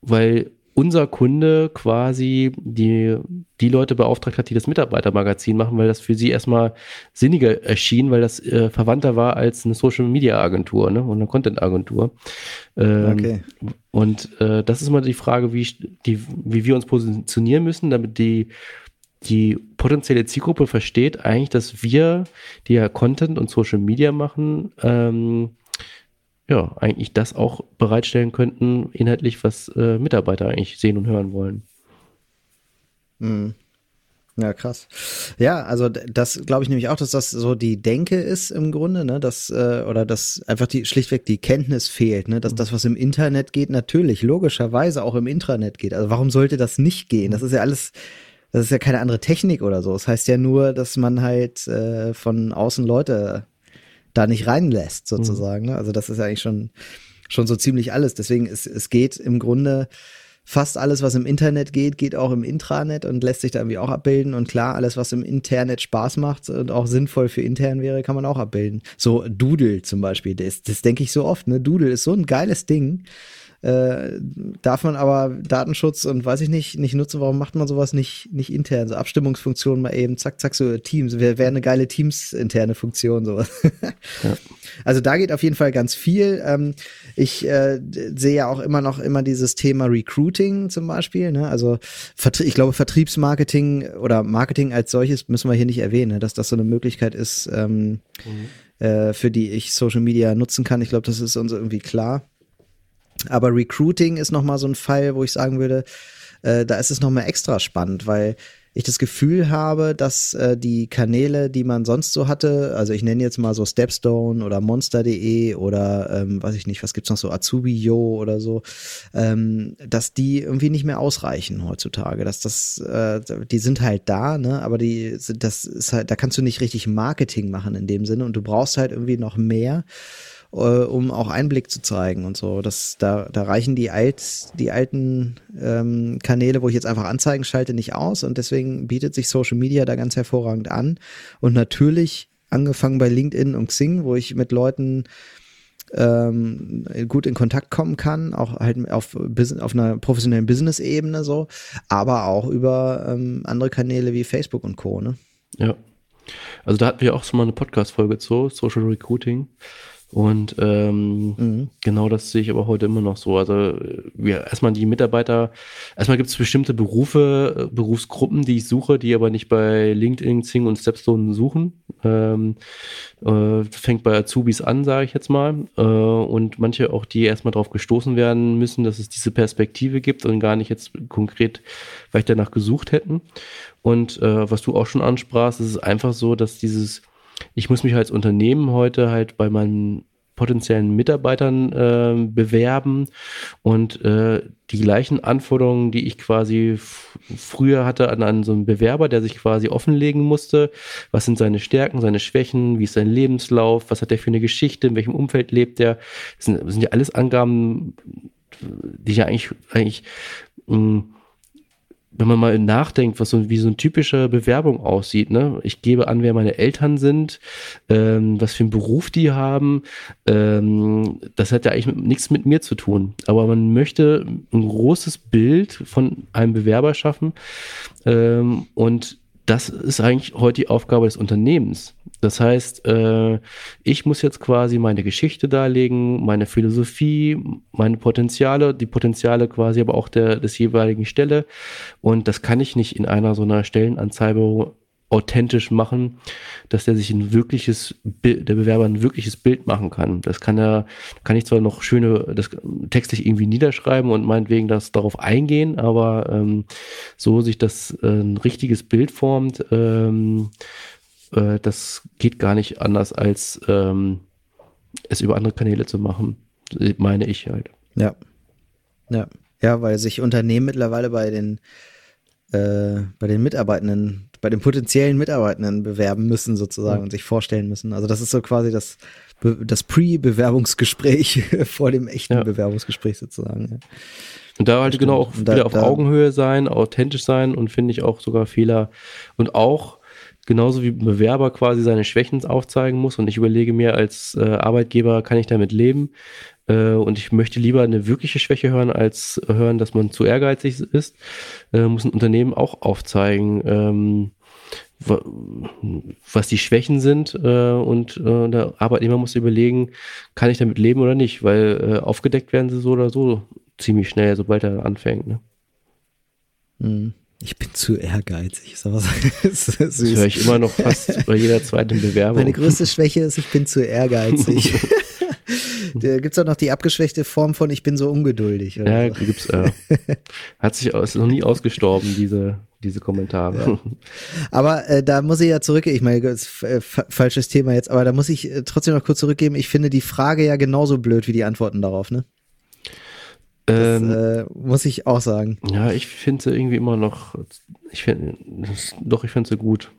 weil unser Kunde quasi die, die Leute beauftragt hat, die das Mitarbeitermagazin machen, weil das für sie erstmal sinniger erschien, weil das äh, verwandter war als eine Social Media Agentur ne? und eine Content Agentur. Ähm, okay. Und äh, das ist mal die Frage, wie, die, wie wir uns positionieren müssen, damit die die potenzielle Zielgruppe versteht eigentlich, dass wir, die ja Content und Social Media machen, ähm, ja, eigentlich das auch bereitstellen könnten, inhaltlich, was äh, Mitarbeiter eigentlich sehen und hören wollen. Mhm. Ja, krass. Ja, also das glaube ich nämlich auch, dass das so die Denke ist im Grunde, ne, dass äh, oder dass einfach die schlichtweg die Kenntnis fehlt, ne, dass mhm. das was im Internet geht, natürlich logischerweise auch im Intranet geht. Also warum sollte das nicht gehen? Das ist ja alles das ist ja keine andere Technik oder so. Das heißt ja nur, dass man halt äh, von außen Leute da nicht reinlässt, sozusagen. Mhm. Also das ist ja eigentlich schon, schon so ziemlich alles. Deswegen ist es geht im Grunde fast alles, was im Internet geht, geht auch im Intranet und lässt sich da irgendwie auch abbilden. Und klar, alles, was im Internet Spaß macht und auch sinnvoll für intern wäre, kann man auch abbilden. So Doodle zum Beispiel, das, das denke ich so oft. Ne? Doodle ist so ein geiles Ding. Äh, darf man aber Datenschutz und weiß ich nicht, nicht nutzen, warum macht man sowas nicht, nicht intern? So Abstimmungsfunktionen mal eben, zack, zack, so Teams. Wäre wär eine geile Teams-interne Funktion, sowas. ja. Also da geht auf jeden Fall ganz viel. Ähm, ich äh, sehe ja auch immer noch immer dieses Thema Recruiting zum Beispiel. Ne? Also ich glaube, Vertriebsmarketing oder Marketing als solches müssen wir hier nicht erwähnen, ne? dass das so eine Möglichkeit ist, ähm, mhm äh, für die ich Social Media nutzen kann. Ich glaube, das ist uns irgendwie klar. Aber Recruiting ist nochmal so ein Fall, wo ich sagen würde, äh, da ist es nochmal extra spannend, weil ich das Gefühl habe, dass äh, die Kanäle, die man sonst so hatte, also ich nenne jetzt mal so Stepstone oder Monster.de oder ähm, weiß ich nicht, was gibt's noch so, Azubi.yo oder so, ähm, dass die irgendwie nicht mehr ausreichen heutzutage. Dass das, äh, die sind halt da, ne, aber die, das ist halt, da kannst du nicht richtig Marketing machen in dem Sinne und du brauchst halt irgendwie noch mehr äh, um auch Einblick zu zeigen und so. Das, da, da reichen die, alt, die alten ähm, Kanäle, wo ich jetzt einfach Anzeigen schalte, nicht aus und deswegen bietet sich Social Media da ganz hervorragend an. Und natürlich angefangen bei LinkedIn und Xing, wo ich mit Leuten ähm, gut in Kontakt kommen kann, auch halt auf, auf einer professionellen Business-Ebene so, aber auch über ähm, andere Kanäle wie Facebook und Co. Ne? Ja. Also da hatten wir auch schon mal eine Podcast-Folge zu, Social Recruiting. Und ähm, mhm. genau das sehe ich aber heute immer noch so. Also ja, erstmal die Mitarbeiter, erstmal gibt es bestimmte Berufe, Berufsgruppen, die ich suche, die aber nicht bei LinkedIn, Zing und Stepstone suchen. Ähm, äh, fängt bei Azubis an, sage ich jetzt mal. Äh, und manche auch, die erstmal darauf gestoßen werden müssen, dass es diese Perspektive gibt und gar nicht jetzt konkret vielleicht danach gesucht hätten. Und äh, was du auch schon ansprachst, ist es einfach so, dass dieses ich muss mich als Unternehmen heute halt bei meinen potenziellen Mitarbeitern äh, bewerben und äh, die gleichen Anforderungen, die ich quasi früher hatte an, an so einen Bewerber, der sich quasi offenlegen musste. Was sind seine Stärken, seine Schwächen, wie ist sein Lebenslauf, was hat er für eine Geschichte, in welchem Umfeld lebt er? Das sind, das sind ja alles Angaben, die ja eigentlich, eigentlich mh, hm, wenn man mal nachdenkt, was so wie so eine typische Bewerbung aussieht, ne? Ich gebe an, wer meine Eltern sind, ähm, was für einen Beruf die haben. Ähm, das hat ja eigentlich mit, nichts mit mir zu tun. Aber man möchte ein großes Bild von einem Bewerber schaffen ähm, und das ist eigentlich heute die Aufgabe des Unternehmens. Das heißt, äh, ich muss jetzt quasi meine Geschichte darlegen, meine Philosophie, meine Potenziale, die Potenziale quasi aber auch der, des jeweiligen Stelle. Und das kann ich nicht in einer so einer Stellenanzeige authentisch machen, dass der sich ein wirkliches Bild, der Bewerber ein wirkliches Bild machen kann. Das kann er, kann ich zwar noch schöne, das textlich irgendwie niederschreiben und meinetwegen das darauf eingehen, aber ähm, so sich das äh, ein richtiges Bild formt, ähm, äh, das geht gar nicht anders als ähm, es über andere Kanäle zu machen, meine ich halt. Ja. Ja. Ja, weil sich Unternehmen mittlerweile bei den äh, bei den Mitarbeitenden, bei den potenziellen Mitarbeitenden bewerben müssen sozusagen mhm. und sich vorstellen müssen. Also das ist so quasi das, das Pre-Bewerbungsgespräch vor dem echten ja. Bewerbungsgespräch sozusagen. Ja. Und da halt genau auch da, wieder auf da, Augenhöhe sein, authentisch sein und finde ich auch sogar Fehler und auch genauso wie ein Bewerber quasi seine Schwächen aufzeigen muss und ich überlege mir als äh, Arbeitgeber, kann ich damit leben? Äh, und ich möchte lieber eine wirkliche Schwäche hören, als hören, dass man zu ehrgeizig ist. Äh, muss ein Unternehmen auch aufzeigen, ähm, was die Schwächen sind äh, und äh, der Arbeitnehmer muss überlegen, kann ich damit leben oder nicht, weil äh, aufgedeckt werden sie so oder so ziemlich schnell, sobald er anfängt. Ne? Mhm. Ich bin zu ehrgeizig. Ist aber das, das höre ich immer noch fast bei jeder zweiten Bewerbung. Meine größte Schwäche ist, ich bin zu ehrgeizig. da gibt es auch noch die abgeschwächte Form von ich bin so ungeduldig. ja, so. gibt's. Äh, hat sich ist noch nie ausgestorben diese diese Kommentare. Aber äh, da muss ich ja zurückgehen. Ich meine, das äh, falsches Thema jetzt, aber da muss ich äh, trotzdem noch kurz zurückgeben. Ich finde die Frage ja genauso blöd wie die Antworten darauf, ne? Das ähm, äh, muss ich auch sagen. Ja, ich finde sie irgendwie immer noch, ich finde, doch, ich finde sie gut.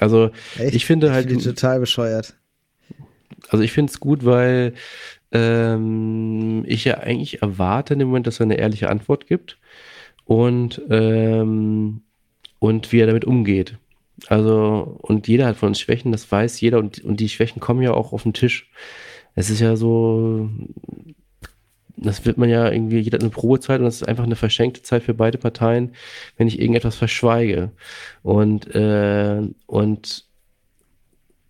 Also, Echt? ich finde halt. Ich find total bescheuert. Also, ich finde es gut, weil ähm, ich ja eigentlich erwarte in dem Moment, dass er eine ehrliche Antwort gibt und, ähm, und wie er damit umgeht. Also, und jeder hat von uns Schwächen, das weiß jeder und, und die Schwächen kommen ja auch auf den Tisch. Es ist ja so, das wird man ja irgendwie, jeder hat eine Probezeit und das ist einfach eine verschenkte Zeit für beide Parteien, wenn ich irgendetwas verschweige. Und, äh, und,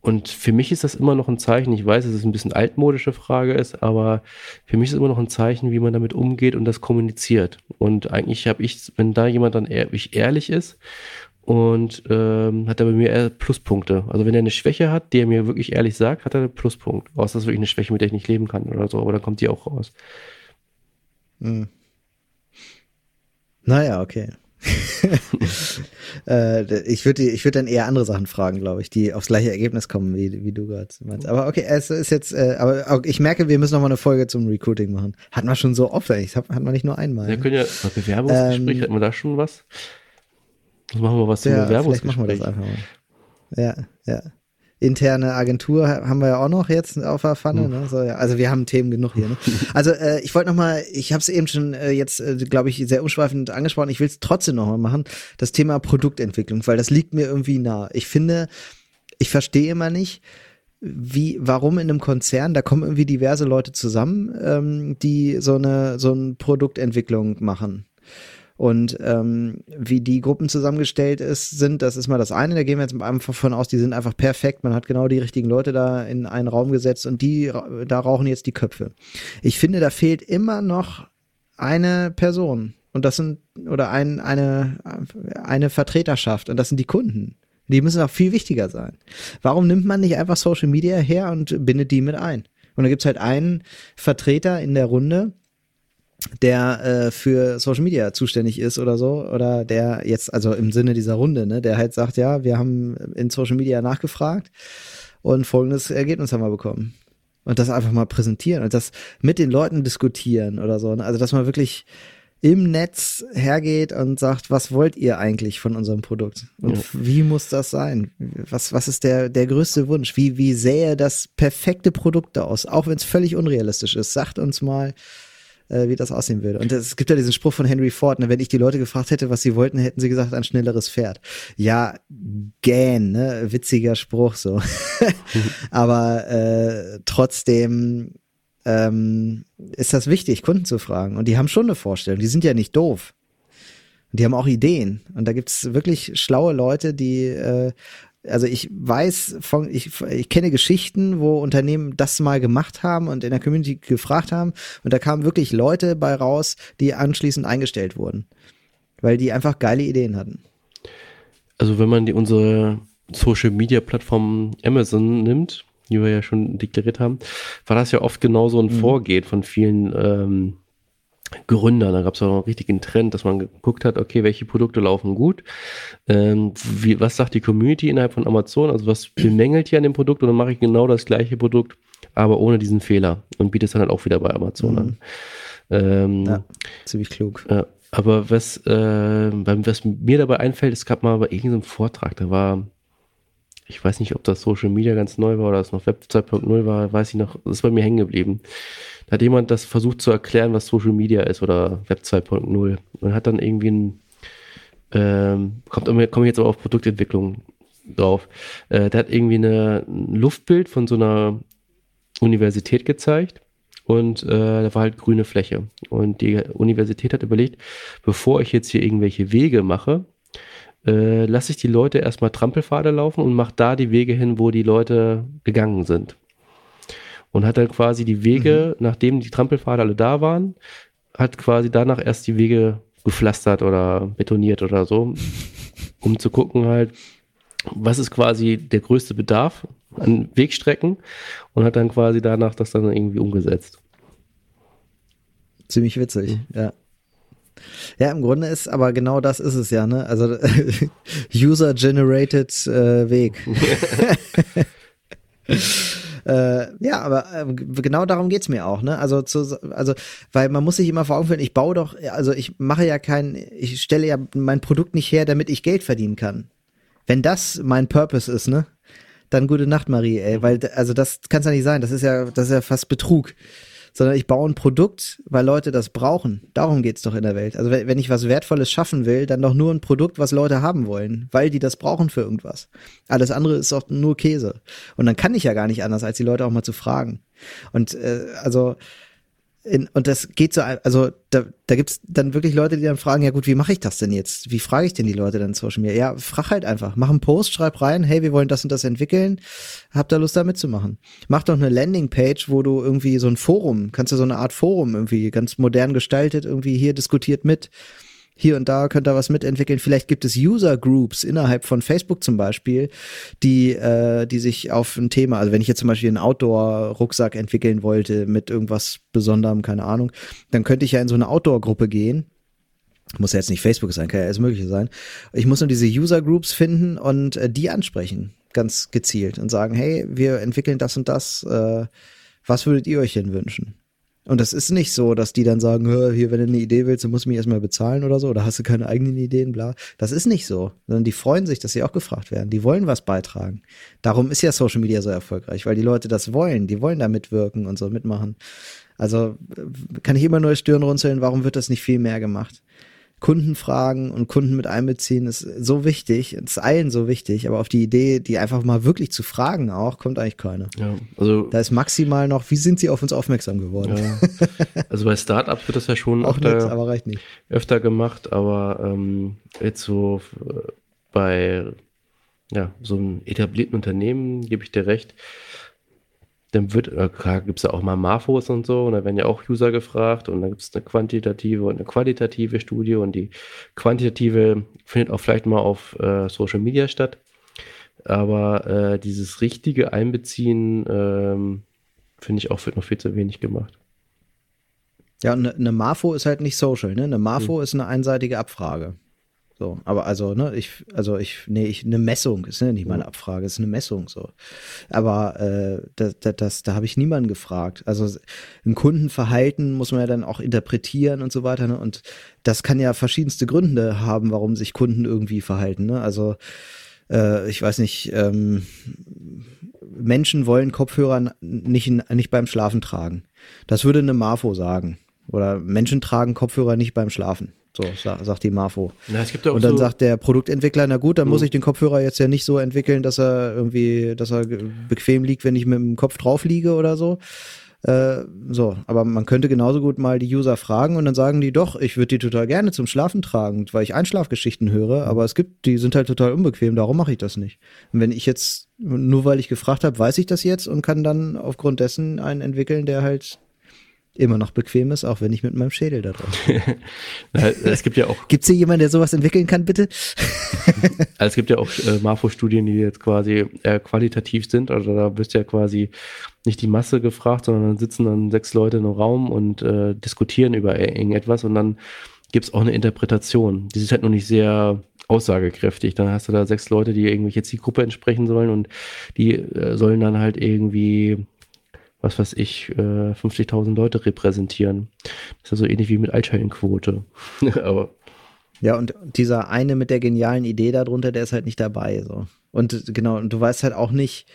und für mich ist das immer noch ein Zeichen, ich weiß, dass es ein bisschen altmodische Frage ist, aber für mich ist es immer noch ein Zeichen, wie man damit umgeht und das kommuniziert. Und eigentlich habe ich, wenn da jemand dann ehrlich, ehrlich ist und ähm, hat er bei mir eher Pluspunkte. Also wenn er eine Schwäche hat, die er mir wirklich ehrlich sagt, hat er einen Pluspunkt. Außer das ist wirklich eine Schwäche, mit der ich nicht leben kann oder so, aber dann kommt die auch raus. Hm. Naja, okay. äh, ich würde ich würd dann eher andere Sachen fragen, glaube ich, die aufs gleiche Ergebnis kommen, wie, wie du gerade meinst. Aber okay, es ist jetzt, äh, aber ich merke, wir müssen noch mal eine Folge zum Recruiting machen. Hatten wir schon so oft eigentlich, hat, hat man nicht nur einmal. Wir können ja, bei Bewerbungsgespräch, ähm, hatten wir da schon was? Das machen wir was zum ja, Bewerbungsgespräch. Vielleicht machen wir das einfach mal. Ja, ja interne Agentur haben wir ja auch noch jetzt auf der Pfanne. Ne? So, ja. Also wir haben Themen genug hier. Ne? Also äh, ich wollte noch mal, ich habe es eben schon äh, jetzt, äh, glaube ich, sehr umschweifend angesprochen. Ich will es trotzdem noch mal machen. Das Thema Produktentwicklung, weil das liegt mir irgendwie nah. Ich finde, ich verstehe immer nicht, wie, warum in einem Konzern, da kommen irgendwie diverse Leute zusammen, ähm, die so eine so eine Produktentwicklung machen. Und ähm, wie die Gruppen zusammengestellt ist, sind, das ist mal das eine, da gehen wir jetzt einfach von aus, die sind einfach perfekt. Man hat genau die richtigen Leute da in einen Raum gesetzt und die, da rauchen jetzt die Köpfe. Ich finde, da fehlt immer noch eine Person. Und das sind, oder ein, eine, eine Vertreterschaft. Und das sind die Kunden. Die müssen auch viel wichtiger sein. Warum nimmt man nicht einfach Social Media her und bindet die mit ein? Und da gibt's halt einen Vertreter in der Runde, der äh, für Social Media zuständig ist oder so, oder der jetzt, also im Sinne dieser Runde, ne, der halt sagt, ja, wir haben in Social Media nachgefragt und folgendes Ergebnis haben wir bekommen. Und das einfach mal präsentieren und das mit den Leuten diskutieren oder so. Ne? Also, dass man wirklich im Netz hergeht und sagt, was wollt ihr eigentlich von unserem Produkt? Und ja. wie muss das sein? Was, was ist der, der größte Wunsch? Wie, wie sähe das perfekte Produkt aus? Auch wenn es völlig unrealistisch ist. Sagt uns mal, äh, wie das aussehen würde. Und es gibt ja diesen Spruch von Henry Ford, ne, wenn ich die Leute gefragt hätte, was sie wollten, hätten sie gesagt, ein schnelleres Pferd. Ja, gähn, ne? Witziger Spruch so. Aber äh, trotzdem ähm, ist das wichtig, Kunden zu fragen. Und die haben schon eine Vorstellung. Die sind ja nicht doof. Die haben auch Ideen. Und da gibt's wirklich schlaue Leute, die äh, also ich weiß von, ich, ich kenne Geschichten, wo Unternehmen das mal gemacht haben und in der Community gefragt haben und da kamen wirklich Leute bei raus, die anschließend eingestellt wurden, weil die einfach geile Ideen hatten. Also wenn man die, unsere Social Media Plattform Amazon nimmt, die wir ja schon deklariert haben, war das ja oft genauso ein mhm. Vorgehen von vielen ähm, Gründer. Da gab es auch einen richtigen Trend, dass man geguckt hat, okay, welche Produkte laufen gut, ähm, wie, was sagt die Community innerhalb von Amazon, also was bemängelt hier an dem Produkt und dann mache ich genau das gleiche Produkt, aber ohne diesen Fehler und biete es dann halt auch wieder bei Amazon mhm. an. Ähm, ja, ziemlich klug. Äh, aber was, äh, was mir dabei einfällt, es gab mal bei irgendeinem Vortrag, da war ich weiß nicht, ob das Social Media ganz neu war oder es noch Web 2.0 war, weiß ich noch, das ist bei mir hängen geblieben. Da hat jemand das versucht zu erklären, was Social Media ist oder Web 2.0 und hat dann irgendwie ein, ähm, kommt komme ich jetzt aber auf Produktentwicklung drauf. Äh, der hat irgendwie eine, ein Luftbild von so einer Universität gezeigt und äh, da war halt grüne Fläche. Und die Universität hat überlegt, bevor ich jetzt hier irgendwelche Wege mache, äh, lasse ich die Leute erstmal Trampelpfade laufen und mache da die Wege hin, wo die Leute gegangen sind. Und hat dann quasi die Wege, mhm. nachdem die Trampelpfade alle da waren, hat quasi danach erst die Wege gepflastert oder betoniert oder so, um zu gucken halt, was ist quasi der größte Bedarf an Wegstrecken und hat dann quasi danach das dann irgendwie umgesetzt. Ziemlich witzig, mhm. ja. Ja, im Grunde ist, aber genau das ist es ja, ne? Also User-generated äh, Weg. Äh, ja, aber äh, genau darum geht's mir auch, ne? Also, zu, also, weil man muss sich immer vor Augen führen, ich baue doch, also ich mache ja kein, ich stelle ja mein Produkt nicht her, damit ich Geld verdienen kann. Wenn das mein Purpose ist, ne? Dann gute Nacht, Marie, ey, weil, also das kann's ja nicht sein, das ist ja, das ist ja fast Betrug sondern ich baue ein Produkt, weil Leute das brauchen. Darum geht's doch in der Welt. Also wenn ich was Wertvolles schaffen will, dann doch nur ein Produkt, was Leute haben wollen, weil die das brauchen für irgendwas. Alles andere ist doch nur Käse. Und dann kann ich ja gar nicht anders, als die Leute auch mal zu fragen. Und äh, also in, und das geht so, also da, da gibt's dann wirklich Leute, die dann fragen, ja gut, wie mache ich das denn jetzt? Wie frage ich denn die Leute dann Social Media? Ja, frag halt einfach. Mach einen Post, schreib rein, hey, wir wollen das und das entwickeln. Habt da Lust da mitzumachen? Mach doch eine Landingpage, wo du irgendwie so ein Forum, kannst du so eine Art Forum irgendwie ganz modern gestaltet, irgendwie hier diskutiert mit. Hier und da könnt ihr was mitentwickeln. Vielleicht gibt es User Groups innerhalb von Facebook zum Beispiel, die, äh, die sich auf ein Thema, also wenn ich jetzt zum Beispiel einen Outdoor-Rucksack entwickeln wollte mit irgendwas Besonderem, keine Ahnung, dann könnte ich ja in so eine Outdoor-Gruppe gehen. Muss ja jetzt nicht Facebook sein, kann ja alles Mögliche sein. Ich muss nur diese User Groups finden und äh, die ansprechen, ganz gezielt und sagen, hey, wir entwickeln das und das. Äh, was würdet ihr euch denn wünschen? Und das ist nicht so, dass die dann sagen, hier, wenn du eine Idee willst, dann musst du mich erstmal bezahlen oder so, oder hast du keine eigenen Ideen, bla. Das ist nicht so, sondern die freuen sich, dass sie auch gefragt werden. Die wollen was beitragen. Darum ist ja Social Media so erfolgreich, weil die Leute das wollen, die wollen da mitwirken und so mitmachen. Also kann ich immer nur Stirn runzeln, warum wird das nicht viel mehr gemacht? Kunden fragen und Kunden mit einbeziehen ist so wichtig, ist allen so wichtig, aber auf die Idee, die einfach mal wirklich zu fragen auch, kommt eigentlich keine. Ja, also da ist maximal noch, wie sind sie auf uns aufmerksam geworden? Ja. Also bei Startups wird das ja schon auch öfter, nett, aber reicht nicht. öfter gemacht, aber ähm, jetzt so äh, bei ja, so einem etablierten Unternehmen gebe ich dir recht, dann wird, äh, gibt es ja auch mal Marfos und so, und da werden ja auch User gefragt und dann gibt es eine quantitative und eine qualitative Studie und die quantitative findet auch vielleicht mal auf äh, Social Media statt. Aber äh, dieses richtige Einbeziehen, ähm, finde ich auch, wird noch viel zu wenig gemacht. Ja, eine, eine Marfo ist halt nicht social, ne? Eine Marfo hm. ist eine einseitige Abfrage. So, aber also, ne, ich, also ich, nee, ich, eine Messung ist ne, nicht meine Abfrage, ist eine Messung so. Aber äh, das, das, das da habe ich niemanden gefragt. Also ein Kundenverhalten muss man ja dann auch interpretieren und so weiter. Ne? Und das kann ja verschiedenste Gründe haben, warum sich Kunden irgendwie verhalten. Ne? Also äh, ich weiß nicht, ähm, Menschen wollen Kopfhörer nicht, nicht beim Schlafen tragen. Das würde eine Marfo sagen. Oder Menschen tragen Kopfhörer nicht beim Schlafen. So sagt die Marfo. Ja, es gibt ja und dann so sagt der Produktentwickler, na gut, dann mhm. muss ich den Kopfhörer jetzt ja nicht so entwickeln, dass er irgendwie, dass er bequem liegt, wenn ich mit dem Kopf drauf liege oder so. Äh, so, aber man könnte genauso gut mal die User fragen und dann sagen die doch, ich würde die total gerne zum Schlafen tragen, weil ich Einschlafgeschichten höre, aber es gibt, die sind halt total unbequem, darum mache ich das nicht. Und wenn ich jetzt, nur weil ich gefragt habe, weiß ich das jetzt und kann dann aufgrund dessen einen entwickeln, der halt immer noch bequem ist, auch wenn ich mit meinem Schädel da drauf bin. es gibt ja auch. Gibt es hier jemanden, der sowas entwickeln kann, bitte? also es gibt ja auch äh, Marfo-Studien, die jetzt quasi eher qualitativ sind. Also da bist ja quasi nicht die Masse gefragt, sondern dann sitzen dann sechs Leute in einem Raum und äh, diskutieren über irgendetwas und dann gibt es auch eine Interpretation. Die ist halt noch nicht sehr aussagekräftig. Dann hast du da sechs Leute, die irgendwie jetzt die Gruppe entsprechen sollen und die äh, sollen dann halt irgendwie was weiß ich, äh, 50.000 Leute repräsentieren. Das ist ja so ähnlich wie mit Altschellenquote. Aber ja, und dieser eine mit der genialen Idee darunter, der ist halt nicht dabei. So. Und genau, und du weißt halt auch nicht,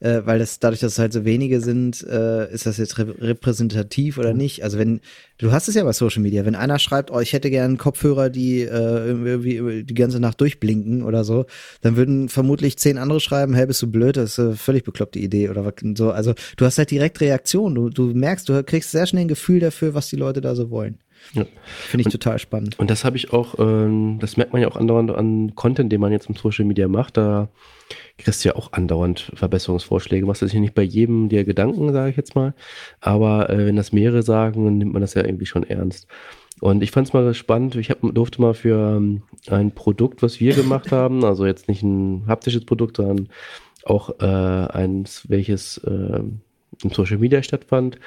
äh, weil das dadurch, dass es halt so wenige sind, äh, ist das jetzt rep repräsentativ oder nicht? Also wenn du hast es ja bei Social Media, wenn einer schreibt, oh, ich hätte gern Kopfhörer, die äh, irgendwie die ganze Nacht durchblinken oder so, dann würden vermutlich zehn andere schreiben, hey, bist du blöd, das ist eine völlig bekloppte Idee oder so. Also du hast halt direkt Reaktion, du, du merkst, du kriegst sehr schnell ein Gefühl dafür, was die Leute da so wollen. Ja. Finde ich und, total spannend. Und das habe ich auch, ähm, das merkt man ja auch andauernd an Content, den man jetzt im Social Media macht. Da kriegst du ja auch andauernd Verbesserungsvorschläge. Machst du sich nicht bei jedem dir Gedanken, sage ich jetzt mal. Aber äh, wenn das mehrere sagen, dann nimmt man das ja irgendwie schon ernst. Und ich fand es mal spannend. Ich hab, durfte mal für ähm, ein Produkt, was wir gemacht haben, also jetzt nicht ein haptisches Produkt, sondern auch äh, eins, welches äh, im Social Media stattfand,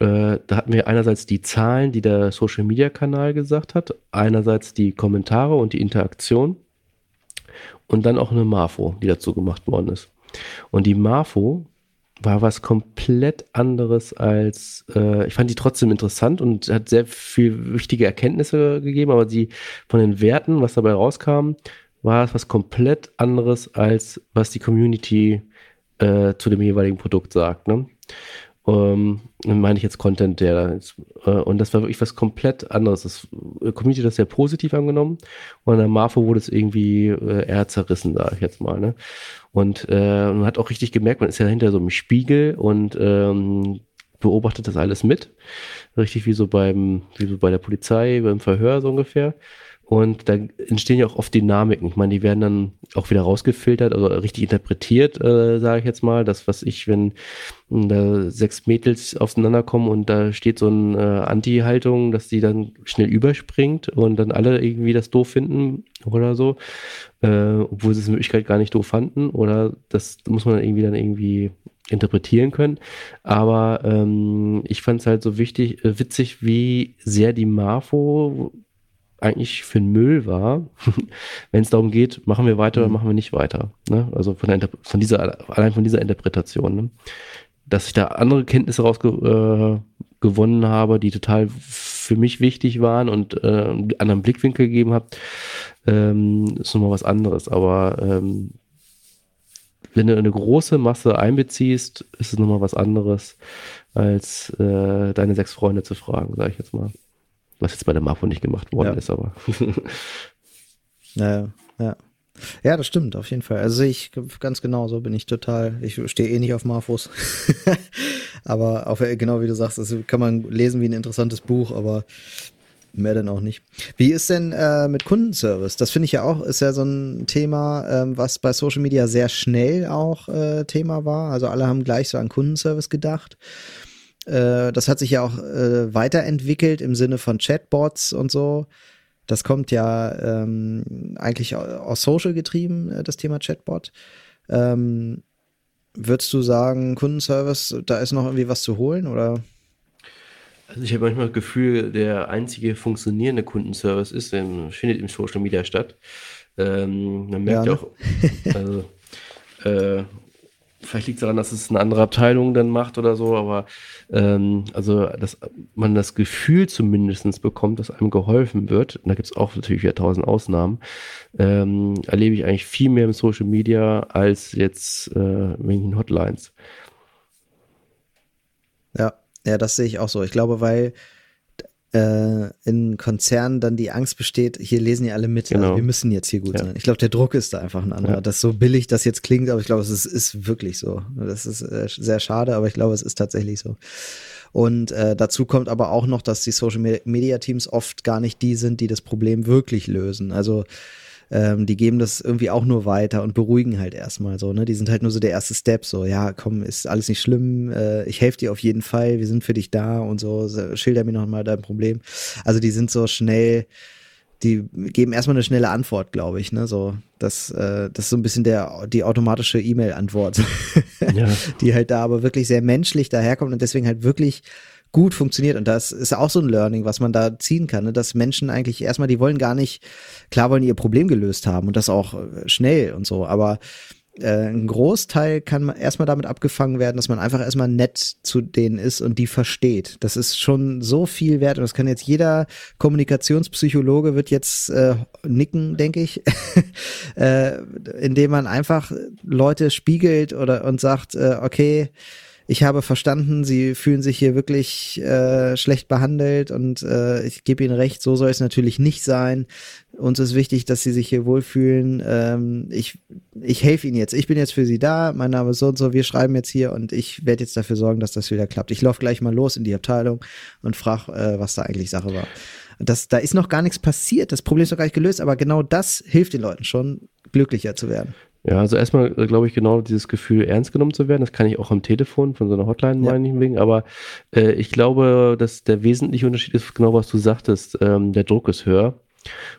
äh, da hatten wir einerseits die Zahlen, die der Social Media Kanal gesagt hat, einerseits die Kommentare und die Interaktion und dann auch eine Marfo, die dazu gemacht worden ist. Und die Marfo war was komplett anderes als, äh, ich fand die trotzdem interessant und hat sehr viel wichtige Erkenntnisse gegeben, aber sie von den Werten, was dabei rauskam, war es was komplett anderes als was die Community äh, zu dem jeweiligen Produkt sagt. Ne? Ähm, meine ich jetzt Content, der äh, und das war wirklich was komplett anderes. Das äh, Community hat das sehr positiv angenommen und der Marfo wurde es irgendwie äh, eher zerrissen, sage ich jetzt mal. Ne? Und äh, man hat auch richtig gemerkt, man ist ja hinter so einem Spiegel und ähm, beobachtet das alles mit. Richtig wie so beim, wie so bei der Polizei, beim Verhör so ungefähr. Und da entstehen ja auch oft Dynamiken. Ich meine, die werden dann auch wieder rausgefiltert, also richtig interpretiert, äh, sage ich jetzt mal. Das, was ich, wenn hm, da sechs Mädels aufeinanderkommen und da steht so eine äh, Anti-Haltung, dass die dann schnell überspringt und dann alle irgendwie das doof finden oder so, äh, obwohl sie es in Wirklichkeit gar nicht doof fanden. Oder das muss man dann irgendwie dann irgendwie interpretieren können. Aber ähm, ich fand es halt so wichtig, äh, witzig, wie sehr die Marfo eigentlich für den Müll war, wenn es darum geht, machen wir weiter oder mhm. machen wir nicht weiter. Ne? Also von, der, von dieser, allein von dieser Interpretation. Ne? Dass ich da andere Kenntnisse rausgewonnen äh, habe, die total für mich wichtig waren und äh, einen anderen Blickwinkel gegeben habe, ähm, ist nochmal was anderes. Aber ähm, wenn du eine große Masse einbeziehst, ist es nochmal was anderes, als äh, deine sechs Freunde zu fragen, sage ich jetzt mal. Was jetzt bei der Marfo nicht gemacht worden ja. ist, aber. ja, ja. Ja, das stimmt, auf jeden Fall. Also ich ganz genau, so bin ich total. Ich stehe eh nicht auf Marfos. aber auf, genau wie du sagst, das kann man lesen wie ein interessantes Buch, aber mehr denn auch nicht. Wie ist denn äh, mit Kundenservice? Das finde ich ja auch, ist ja so ein Thema, ähm, was bei Social Media sehr schnell auch äh, Thema war. Also alle haben gleich so an Kundenservice gedacht. Äh, das hat sich ja auch äh, weiterentwickelt im Sinne von Chatbots und so. Das kommt ja ähm, eigentlich aus Social getrieben, äh, das Thema Chatbot. Ähm, würdest du sagen, Kundenservice, da ist noch irgendwie was zu holen oder? Also ich habe manchmal das Gefühl, der einzige funktionierende Kundenservice ist, im, findet im Social Media statt. Ähm, man merkt ja, ne? auch, also, äh, vielleicht liegt es daran, dass es eine andere Abteilung dann macht oder so, aber ähm, also dass man das Gefühl zumindest bekommt, dass einem geholfen wird, und da gibt es auch natürlich wieder tausend Ausnahmen, ähm, erlebe ich eigentlich viel mehr im Social Media als jetzt äh, wegen Hotlines. Ja, ja, das sehe ich auch so. Ich glaube, weil äh, in Konzernen dann die Angst besteht, hier lesen ja alle mit, also genau. also wir müssen jetzt hier gut ja. sein. Ich glaube, der Druck ist da einfach ein anderer. Ja. Das so billig das jetzt klingt, aber ich glaube, es ist, ist wirklich so. Das ist äh, sehr schade, aber ich glaube, es ist tatsächlich so. Und äh, dazu kommt aber auch noch, dass die Social Media Teams oft gar nicht die sind, die das Problem wirklich lösen. Also ähm, die geben das irgendwie auch nur weiter und beruhigen halt erstmal so, ne? Die sind halt nur so der erste Step, so, ja, komm, ist alles nicht schlimm, äh, ich helfe dir auf jeden Fall, wir sind für dich da und so, schilder mir nochmal dein Problem. Also die sind so schnell, die geben erstmal eine schnelle Antwort, glaube ich, ne? So, das, äh, das ist so ein bisschen der die automatische E-Mail-Antwort, ja. die halt da aber wirklich sehr menschlich daherkommt und deswegen halt wirklich gut funktioniert. Und das ist auch so ein Learning, was man da ziehen kann, ne? dass Menschen eigentlich erstmal, die wollen gar nicht, klar wollen ihr Problem gelöst haben und das auch äh, schnell und so, aber äh, ein Großteil kann man erstmal damit abgefangen werden, dass man einfach erstmal nett zu denen ist und die versteht. Das ist schon so viel wert und das kann jetzt jeder Kommunikationspsychologe wird jetzt äh, nicken, denke ich, äh, indem man einfach Leute spiegelt oder und sagt, äh, okay, ich habe verstanden, sie fühlen sich hier wirklich äh, schlecht behandelt und äh, ich gebe ihnen recht, so soll es natürlich nicht sein. Uns ist wichtig, dass sie sich hier wohlfühlen. Ähm, ich ich helfe ihnen jetzt. Ich bin jetzt für sie da. Mein Name ist so und so. Wir schreiben jetzt hier und ich werde jetzt dafür sorgen, dass das wieder klappt. Ich laufe gleich mal los in die Abteilung und frage, äh, was da eigentlich Sache war. Das, da ist noch gar nichts passiert. Das Problem ist noch gar nicht gelöst, aber genau das hilft den Leuten schon, glücklicher zu werden. Ja, also erstmal äh, glaube ich genau dieses Gefühl, ernst genommen zu werden. Das kann ich auch am Telefon von so einer Hotline ja. meine ich wegen. Aber äh, ich glaube, dass der wesentliche Unterschied ist genau, was du sagtest. Ähm, der Druck ist höher.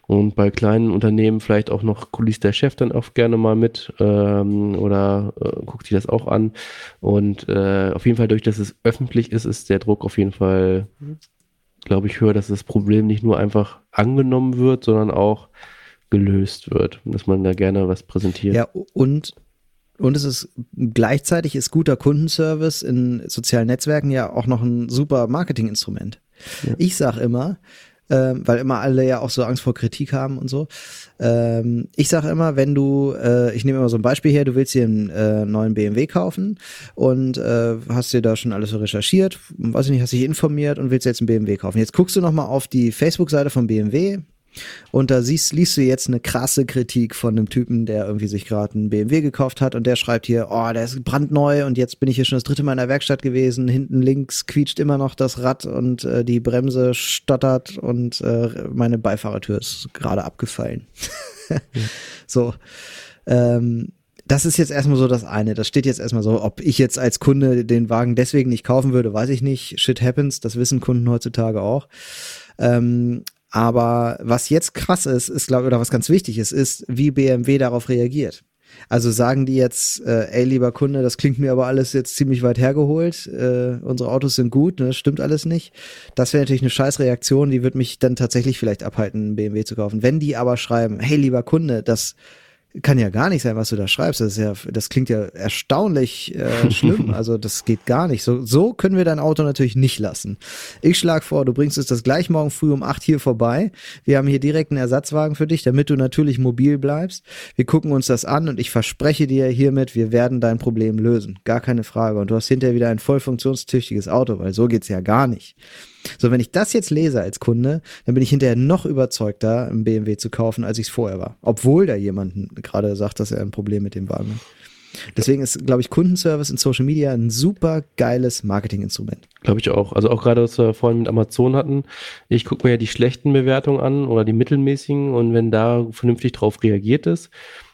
Und bei kleinen Unternehmen vielleicht auch noch kuliss der Chef dann oft gerne mal mit ähm, oder äh, guckt sich das auch an. Und äh, auf jeden Fall, durch dass es öffentlich ist, ist der Druck auf jeden Fall, glaube ich, höher, dass das Problem nicht nur einfach angenommen wird, sondern auch gelöst wird, dass man da gerne was präsentiert. Ja, und und es ist gleichzeitig ist guter Kundenservice in sozialen Netzwerken ja auch noch ein super Marketinginstrument. Ja. Ich sag immer, ähm, weil immer alle ja auch so Angst vor Kritik haben und so. Ähm, ich sage immer, wenn du, äh, ich nehme immer so ein Beispiel her, du willst dir einen äh, neuen BMW kaufen und äh, hast dir da schon alles so recherchiert, weiß ich nicht, hast dich informiert und willst jetzt einen BMW kaufen. Jetzt guckst du nochmal auf die Facebook-Seite von BMW und da siehst, liest du jetzt eine krasse Kritik von einem Typen, der irgendwie sich gerade einen BMW gekauft hat und der schreibt hier, oh, der ist brandneu und jetzt bin ich hier schon das dritte Mal in der Werkstatt gewesen, hinten links quietscht immer noch das Rad und äh, die Bremse stottert und äh, meine Beifahrertür ist gerade abgefallen. ja. So. Ähm, das ist jetzt erstmal so das eine. Das steht jetzt erstmal so, ob ich jetzt als Kunde den Wagen deswegen nicht kaufen würde, weiß ich nicht. Shit happens, das wissen Kunden heutzutage auch. Ähm, aber was jetzt krass ist, ist glaube ich, oder was ganz wichtig ist, ist, wie BMW darauf reagiert. Also sagen die jetzt, äh, ey lieber Kunde, das klingt mir aber alles jetzt ziemlich weit hergeholt, äh, unsere Autos sind gut, ne, das stimmt alles nicht. Das wäre natürlich eine scheiß Reaktion, die wird mich dann tatsächlich vielleicht abhalten, einen BMW zu kaufen. Wenn die aber schreiben, hey lieber Kunde, das kann ja gar nicht sein, was du da schreibst. Das ist ja, das klingt ja erstaunlich äh, schlimm. Also das geht gar nicht. So, so können wir dein Auto natürlich nicht lassen. Ich schlage vor, du bringst es das gleich morgen früh um acht hier vorbei. Wir haben hier direkt einen Ersatzwagen für dich, damit du natürlich mobil bleibst. Wir gucken uns das an und ich verspreche dir hiermit, wir werden dein Problem lösen. Gar keine Frage. Und du hast hinterher wieder ein voll funktionstüchtiges Auto, weil so geht's ja gar nicht. So, wenn ich das jetzt lese als Kunde, dann bin ich hinterher noch überzeugter, einen BMW zu kaufen, als ich es vorher war. Obwohl da jemand gerade sagt, dass er ein Problem mit dem Wagen hat. Deswegen ist, glaube ich, Kundenservice in Social Media ein super geiles Marketinginstrument. Glaube ich auch. Also auch gerade, was wir vorhin mit Amazon hatten. Ich gucke mir ja die schlechten Bewertungen an oder die mittelmäßigen und wenn da vernünftig drauf reagiert ist,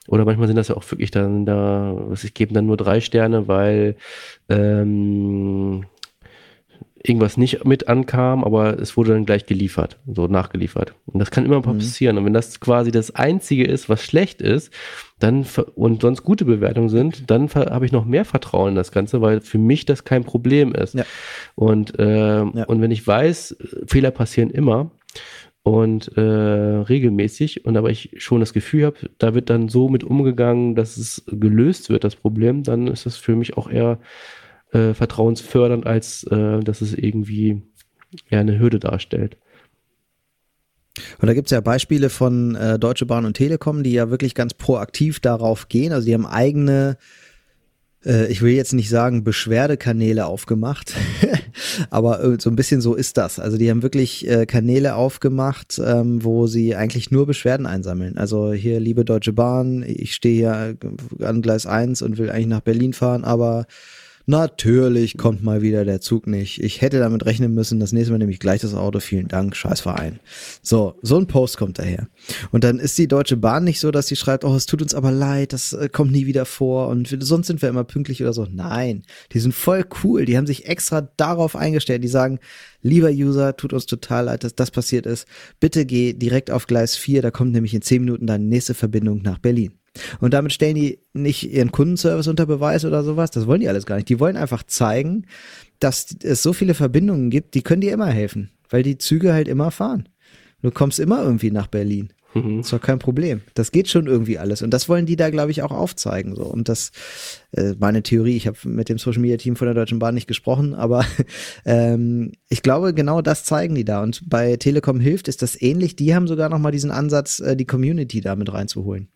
oder manchmal sind das ja auch wirklich dann da, was ich gebe dann nur drei Sterne, weil ähm, irgendwas nicht mit ankam, aber es wurde dann gleich geliefert, so nachgeliefert. Und das kann immer mhm. passieren. Und wenn das quasi das Einzige ist, was schlecht ist, dann und sonst gute Bewertungen sind, dann habe ich noch mehr Vertrauen in das Ganze, weil für mich das kein Problem ist. Ja. Und, äh, ja. und wenn ich weiß, Fehler passieren immer, und äh, regelmäßig und aber ich schon das Gefühl habe, da wird dann so mit umgegangen, dass es gelöst wird, das Problem, dann ist das für mich auch eher äh, vertrauensfördernd, als äh, dass es irgendwie eher eine Hürde darstellt. Und da gibt es ja Beispiele von äh, Deutsche Bahn und Telekom, die ja wirklich ganz proaktiv darauf gehen. Also die haben eigene, äh, ich will jetzt nicht sagen Beschwerdekanäle aufgemacht, aber äh, so ein bisschen so ist das. Also die haben wirklich äh, Kanäle aufgemacht, ähm, wo sie eigentlich nur Beschwerden einsammeln. Also hier, liebe Deutsche Bahn, ich stehe hier an Gleis 1 und will eigentlich nach Berlin fahren, aber Natürlich kommt mal wieder der Zug nicht. Ich hätte damit rechnen müssen. Das nächste Mal nehme ich gleich das Auto. Vielen Dank, Scheißverein. So, so ein Post kommt daher. Und dann ist die Deutsche Bahn nicht so, dass sie schreibt, oh, es tut uns aber leid, das äh, kommt nie wieder vor und sonst sind wir immer pünktlich oder so. Nein, die sind voll cool. Die haben sich extra darauf eingestellt. Die sagen, lieber User, tut uns total leid, dass das passiert ist. Bitte geh direkt auf Gleis 4. Da kommt nämlich in 10 Minuten deine nächste Verbindung nach Berlin. Und damit stellen die nicht ihren Kundenservice unter Beweis oder sowas. Das wollen die alles gar nicht. Die wollen einfach zeigen, dass es so viele Verbindungen gibt, die können dir immer helfen, weil die Züge halt immer fahren. Du kommst immer irgendwie nach Berlin. Mhm. ist doch kein Problem. Das geht schon irgendwie alles. Und das wollen die da, glaube ich, auch aufzeigen. So. Und das äh, meine Theorie. Ich habe mit dem Social Media Team von der Deutschen Bahn nicht gesprochen, aber ähm, ich glaube, genau das zeigen die da. Und bei Telekom hilft ist das ähnlich. Die haben sogar noch mal diesen Ansatz, äh, die Community da mit reinzuholen.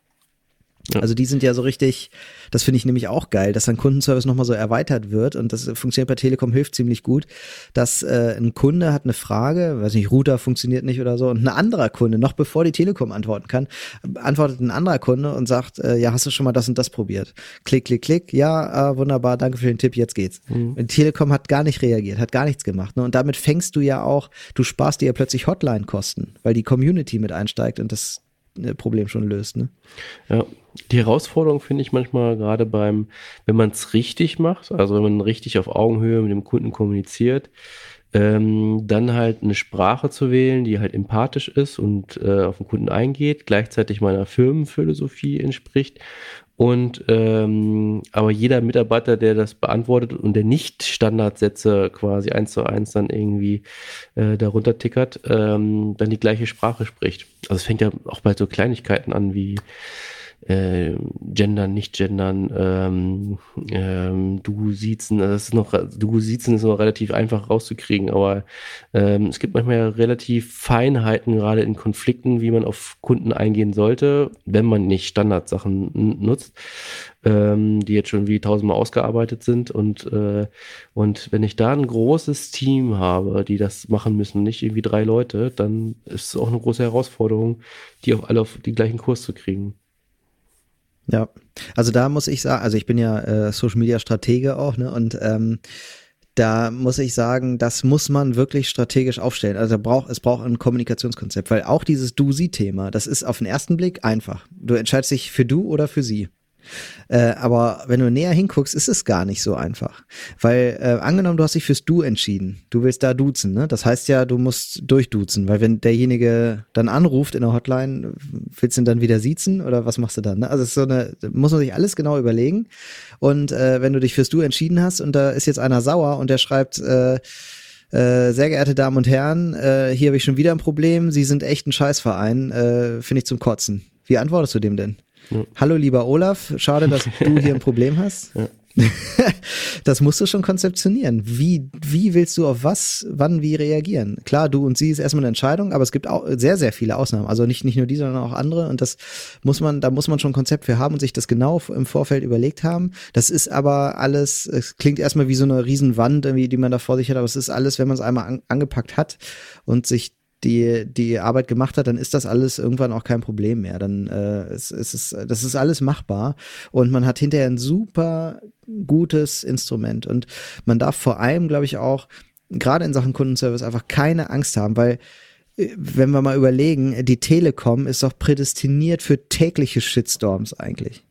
Ja. Also die sind ja so richtig, das finde ich nämlich auch geil, dass ein Kundenservice nochmal so erweitert wird und das funktioniert bei Telekom hilft ziemlich gut, dass äh, ein Kunde hat eine Frage, weiß nicht, Router funktioniert nicht oder so und ein anderer Kunde, noch bevor die Telekom antworten kann, antwortet ein anderer Kunde und sagt, äh, ja, hast du schon mal das und das probiert? Klick, klick, klick, ja, äh, wunderbar, danke für den Tipp, jetzt geht's. Mhm. Und Telekom hat gar nicht reagiert, hat gar nichts gemacht. Ne? Und damit fängst du ja auch, du sparst dir ja plötzlich Hotline-Kosten, weil die Community mit einsteigt und das äh, Problem schon löst. Ne? Ja, die Herausforderung finde ich manchmal gerade beim, wenn man es richtig macht, also wenn man richtig auf Augenhöhe mit dem Kunden kommuniziert, ähm, dann halt eine Sprache zu wählen, die halt empathisch ist und äh, auf den Kunden eingeht, gleichzeitig meiner Firmenphilosophie entspricht und ähm, aber jeder Mitarbeiter, der das beantwortet und der nicht Standardsätze quasi eins zu eins dann irgendwie äh, darunter tickert, ähm, dann die gleiche Sprache spricht. Also es fängt ja auch bei so Kleinigkeiten an wie äh, gendern, nicht gendern, ähm, ähm, du siezen, das ist noch, du siezen ist noch relativ einfach rauszukriegen, aber ähm, es gibt manchmal relativ Feinheiten, gerade in Konflikten, wie man auf Kunden eingehen sollte, wenn man nicht Standardsachen nutzt ähm, die jetzt schon wie tausendmal ausgearbeitet sind. Und, äh, und wenn ich da ein großes Team habe, die das machen müssen, nicht irgendwie drei Leute, dann ist es auch eine große Herausforderung, die auf alle auf den gleichen Kurs zu kriegen. Ja, also da muss ich sagen, also ich bin ja äh, Social Media Stratege auch, ne? Und ähm, da muss ich sagen, das muss man wirklich strategisch aufstellen. Also braucht, es braucht ein Kommunikationskonzept, weil auch dieses Du-Sie-Thema, das ist auf den ersten Blick einfach. Du entscheidest dich für du oder für sie. Äh, aber wenn du näher hinguckst, ist es gar nicht so einfach. Weil äh, angenommen, du hast dich fürs Du entschieden. Du willst da duzen, ne? Das heißt ja, du musst durchduzen, weil wenn derjenige dann anruft in der Hotline, willst du ihn dann wieder siezen oder was machst du dann? Ne? Also es ist so eine, muss man sich alles genau überlegen. Und äh, wenn du dich fürs Du entschieden hast und da ist jetzt einer sauer und der schreibt, äh, äh, sehr geehrte Damen und Herren, äh, hier habe ich schon wieder ein Problem. Sie sind echt ein Scheißverein, äh, finde ich zum Kotzen. Wie antwortest du dem denn? Ja. Hallo lieber Olaf, schade, dass du hier ein Problem hast. Ja. das musst du schon konzeptionieren. Wie, wie willst du auf was, wann, wie reagieren? Klar, du und sie ist erstmal eine Entscheidung, aber es gibt auch sehr, sehr viele Ausnahmen. Also nicht, nicht nur die, sondern auch andere. Und das muss man, da muss man schon ein Konzept für haben und sich das genau im Vorfeld überlegt haben. Das ist aber alles, es klingt erstmal wie so eine Riesenwand, irgendwie, die man da vor sich hat, aber es ist alles, wenn man es einmal an, angepackt hat und sich die, die Arbeit gemacht hat, dann ist das alles irgendwann auch kein Problem mehr. Dann äh, es, es ist, das ist alles machbar und man hat hinterher ein super gutes Instrument. Und man darf vor allem, glaube ich, auch gerade in Sachen Kundenservice einfach keine Angst haben, weil äh, wenn wir mal überlegen, die Telekom ist doch prädestiniert für tägliche Shitstorms eigentlich.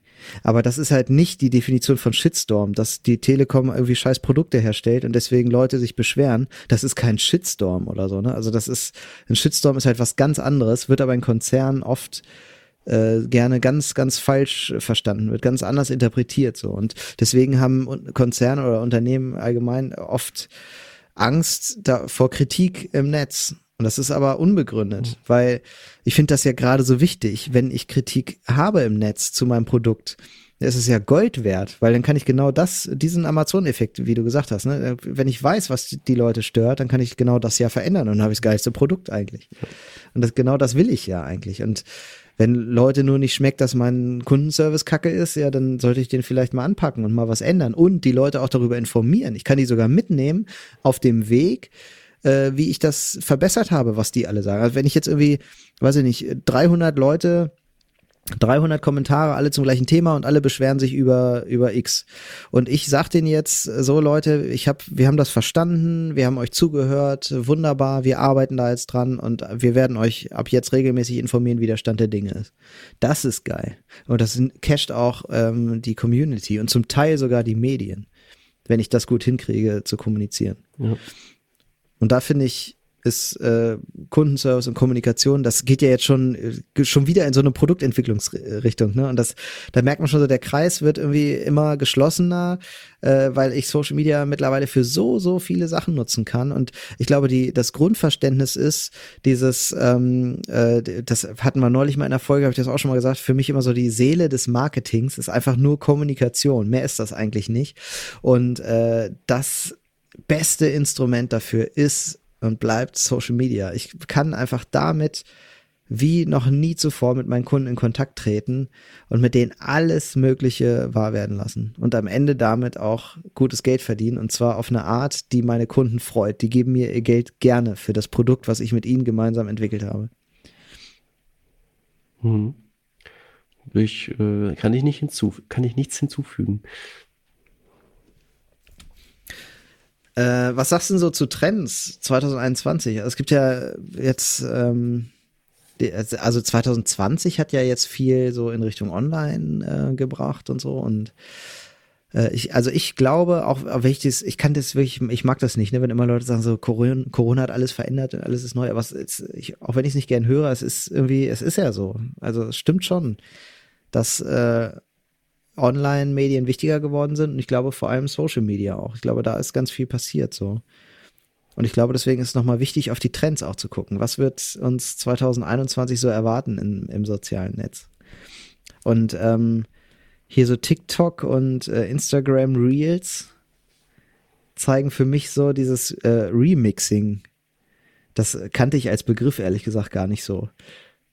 Aber das ist halt nicht die Definition von Shitstorm, dass die Telekom irgendwie scheiß Produkte herstellt und deswegen Leute sich beschweren. Das ist kein Shitstorm oder so, ne? Also das ist, ein Shitstorm ist halt was ganz anderes, wird aber in Konzernen oft äh, gerne ganz, ganz falsch verstanden, wird ganz anders interpretiert so. Und deswegen haben Konzerne oder Unternehmen allgemein oft Angst da, vor Kritik im Netz. Und das ist aber unbegründet, mhm. weil ich finde das ja gerade so wichtig, wenn ich Kritik habe im Netz zu meinem Produkt. Es ist ja Gold wert, weil dann kann ich genau das, diesen Amazon-Effekt, wie du gesagt hast, ne? wenn ich weiß, was die Leute stört, dann kann ich genau das ja verändern und dann habe ich das geilste Produkt eigentlich. Und das, genau das will ich ja eigentlich. Und wenn Leute nur nicht schmeckt, dass mein Kundenservice kacke ist, ja, dann sollte ich den vielleicht mal anpacken und mal was ändern und die Leute auch darüber informieren. Ich kann die sogar mitnehmen auf dem Weg, äh, wie ich das verbessert habe, was die alle sagen. Also wenn ich jetzt irgendwie, weiß ich nicht, 300 Leute 300 Kommentare, alle zum gleichen Thema und alle beschweren sich über über X. Und ich sag denen jetzt so Leute, ich hab, wir haben das verstanden, wir haben euch zugehört, wunderbar, wir arbeiten da jetzt dran und wir werden euch ab jetzt regelmäßig informieren, wie der Stand der Dinge ist. Das ist geil und das casht auch ähm, die Community und zum Teil sogar die Medien, wenn ich das gut hinkriege zu kommunizieren. Ja. Und da finde ich, ist äh, Kundenservice und Kommunikation, das geht ja jetzt schon äh, schon wieder in so eine Produktentwicklungsrichtung, ne? Und das, da merkt man schon so, der Kreis wird irgendwie immer geschlossener, äh, weil ich Social Media mittlerweile für so so viele Sachen nutzen kann. Und ich glaube, die das Grundverständnis ist dieses, ähm, äh, das hatten wir neulich mal in der Folge, habe ich das auch schon mal gesagt. Für mich immer so die Seele des Marketings ist einfach nur Kommunikation. Mehr ist das eigentlich nicht. Und äh, das beste Instrument dafür ist und bleibt Social Media. Ich kann einfach damit wie noch nie zuvor mit meinen Kunden in Kontakt treten und mit denen alles Mögliche wahr werden lassen und am Ende damit auch gutes Geld verdienen und zwar auf eine Art, die meine Kunden freut. Die geben mir ihr Geld gerne für das Produkt, was ich mit ihnen gemeinsam entwickelt habe. Hm. Ich, äh, kann ich nicht hinzu, kann ich nichts hinzufügen. Äh, was sagst du denn so zu Trends 2021? Also es gibt ja jetzt, ähm, also 2020 hat ja jetzt viel so in Richtung Online äh, gebracht und so und äh, ich, also ich glaube, auch wenn ich das, ich kann das wirklich, ich mag das nicht, ne, wenn immer Leute sagen, so Corona, Corona hat alles verändert und alles ist neu, aber es ist, ich, auch wenn ich es nicht gern höre, es ist irgendwie, es ist ja so. Also es stimmt schon, dass äh, Online-Medien wichtiger geworden sind und ich glaube vor allem Social Media auch. Ich glaube, da ist ganz viel passiert so. Und ich glaube, deswegen ist es nochmal wichtig, auf die Trends auch zu gucken. Was wird uns 2021 so erwarten in, im sozialen Netz? Und ähm, hier so TikTok und äh, Instagram Reels zeigen für mich so dieses äh, Remixing. Das kannte ich als Begriff ehrlich gesagt gar nicht so.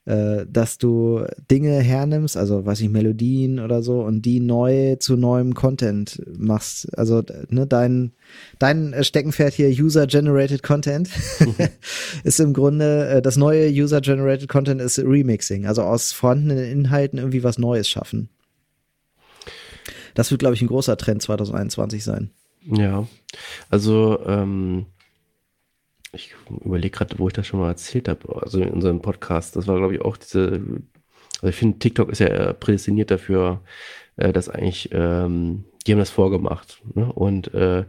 Äh, dass du Dinge hernimmst, also weiß ich, Melodien oder so, und die neu zu neuem Content machst. Also ne, dein, dein Steckenpferd hier, User-Generated Content, ist im Grunde, äh, das neue User-Generated Content ist Remixing, also aus vorhandenen Inhalten irgendwie was Neues schaffen. Das wird, glaube ich, ein großer Trend 2021 sein. Ja, also ähm, ich überlege gerade, wo ich das schon mal erzählt habe, also in unserem Podcast. Das war, glaube ich, auch diese, also ich finde, TikTok ist ja prädestiniert dafür, äh, dass eigentlich, ähm, die haben das vorgemacht. Ne? Und, äh,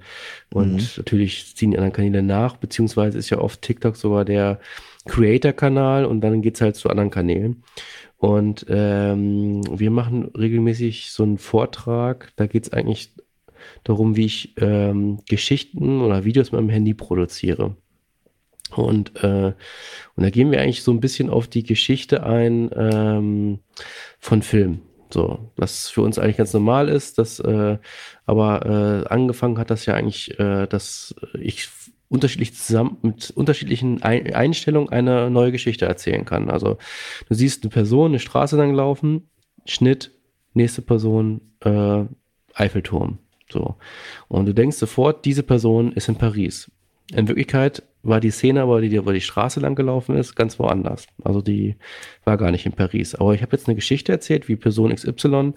und mhm. natürlich ziehen die anderen Kanäle nach, beziehungsweise ist ja oft TikTok sogar der Creator-Kanal und dann geht's halt zu anderen Kanälen. Und ähm, wir machen regelmäßig so einen Vortrag, da geht's eigentlich darum, wie ich ähm, Geschichten oder Videos mit meinem Handy produziere. Und, äh, und da gehen wir eigentlich so ein bisschen auf die Geschichte ein ähm, von Filmen. So, was für uns eigentlich ganz normal ist, dass äh, aber äh, angefangen hat das ja eigentlich, äh, dass ich unterschiedlich zusammen mit unterschiedlichen Einstellungen eine neue Geschichte erzählen kann. Also du siehst eine Person eine Straße lang laufen, Schnitt, nächste Person, äh, Eiffelturm. So. Und du denkst sofort, diese Person ist in Paris. In Wirklichkeit war die Szene, aber die, wo die Straße lang gelaufen ist, ganz woanders. Also die war gar nicht in Paris. Aber ich habe jetzt eine Geschichte erzählt, wie Person XY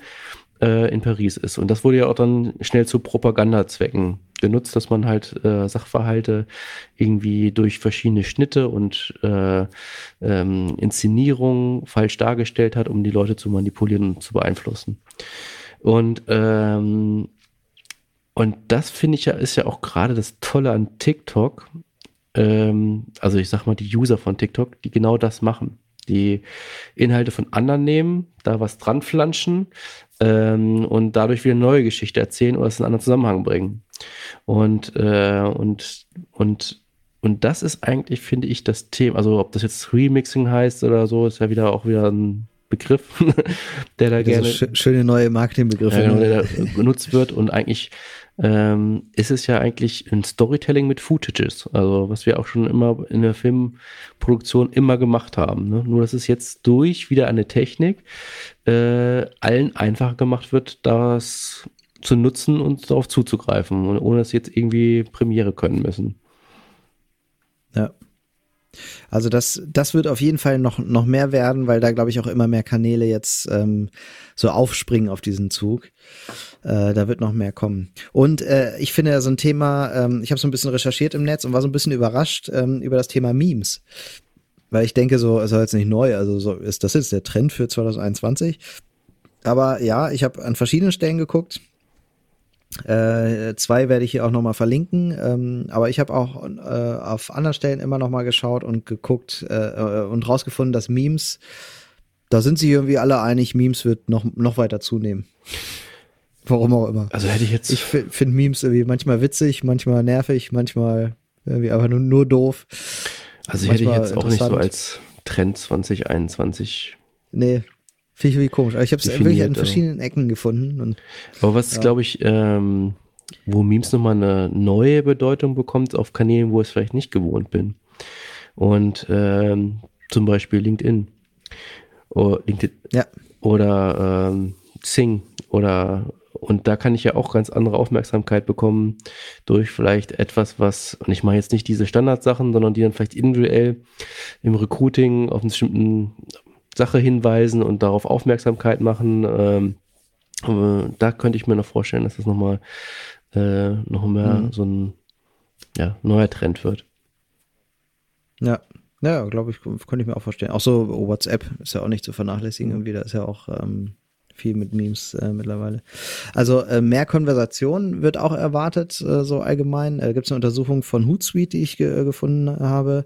äh, in Paris ist. Und das wurde ja auch dann schnell zu Propagandazwecken genutzt, dass man halt äh, Sachverhalte irgendwie durch verschiedene Schnitte und äh, ähm, Inszenierungen falsch dargestellt hat, um die Leute zu manipulieren und zu beeinflussen. Und ähm, und das finde ich ja, ist ja auch gerade das Tolle an TikTok. Ähm, also ich sag mal, die User von TikTok, die genau das machen. Die Inhalte von anderen nehmen, da was dran flanschen ähm, und dadurch wieder neue Geschichte erzählen oder es in einen anderen Zusammenhang bringen. Und, äh, und, und, und das ist eigentlich, finde ich, das Thema. Also ob das jetzt Remixing heißt oder so, ist ja wieder auch wieder ein Begriff, der da gerne. Sch schöne neue Marketingbegriffe. Ja, genau, der da benutzt wird und eigentlich ähm, ist es ja eigentlich ein Storytelling mit Footages. Also was wir auch schon immer in der Filmproduktion immer gemacht haben. Ne? Nur dass es jetzt durch wieder eine Technik äh, allen einfacher gemacht wird, das zu nutzen und darauf zuzugreifen, ohne dass sie jetzt irgendwie Premiere können müssen. Ja. Also das, das wird auf jeden Fall noch, noch mehr werden, weil da glaube ich auch immer mehr Kanäle jetzt ähm, so aufspringen auf diesen Zug. Äh, da wird noch mehr kommen. Und äh, ich finde ja so ein Thema, ähm, ich habe so ein bisschen recherchiert im Netz und war so ein bisschen überrascht ähm, über das Thema Memes. Weil ich denke, so ist jetzt nicht neu, also so ist das jetzt der Trend für 2021. Aber ja, ich habe an verschiedenen Stellen geguckt äh, zwei werde ich hier auch nochmal verlinken, ähm, aber ich habe auch äh, auf anderen Stellen immer nochmal geschaut und geguckt äh, und rausgefunden, dass Memes, da sind sich irgendwie alle einig, Memes wird noch, noch weiter zunehmen. Warum auch immer. Also hätte ich jetzt. Ich finde Memes irgendwie manchmal witzig, manchmal nervig, manchmal irgendwie einfach nur, nur doof. Also hätte ich jetzt auch nicht so als Trend 2021. Nee, Finde ich irgendwie komisch. Aber ich habe es wirklich in verschiedenen Ecken gefunden. Und, Aber was, ja. glaube ich, ähm, wo Memes nochmal eine neue Bedeutung bekommt auf Kanälen, wo ich es vielleicht nicht gewohnt bin. Und ähm, zum Beispiel LinkedIn. Oder LinkedIn. Ja. Oder ähm, Sing. Oder und da kann ich ja auch ganz andere Aufmerksamkeit bekommen durch vielleicht etwas, was, und ich mache jetzt nicht diese Standardsachen, sondern die dann vielleicht individuell im Recruiting auf einen bestimmten Sache hinweisen und darauf Aufmerksamkeit machen. Ähm, äh, da könnte ich mir noch vorstellen, dass das nochmal äh, noch mehr mhm. so ein ja, neuer Trend wird. Ja, ja, glaube ich, könnte ich mir auch vorstellen. Auch so WhatsApp ist ja auch nicht zu vernachlässigen irgendwie, da ist ja auch ähm, viel mit Memes äh, mittlerweile. Also äh, mehr Konversation wird auch erwartet, äh, so allgemein. Äh, Gibt es eine Untersuchung von Hootsuite, die ich ge gefunden habe.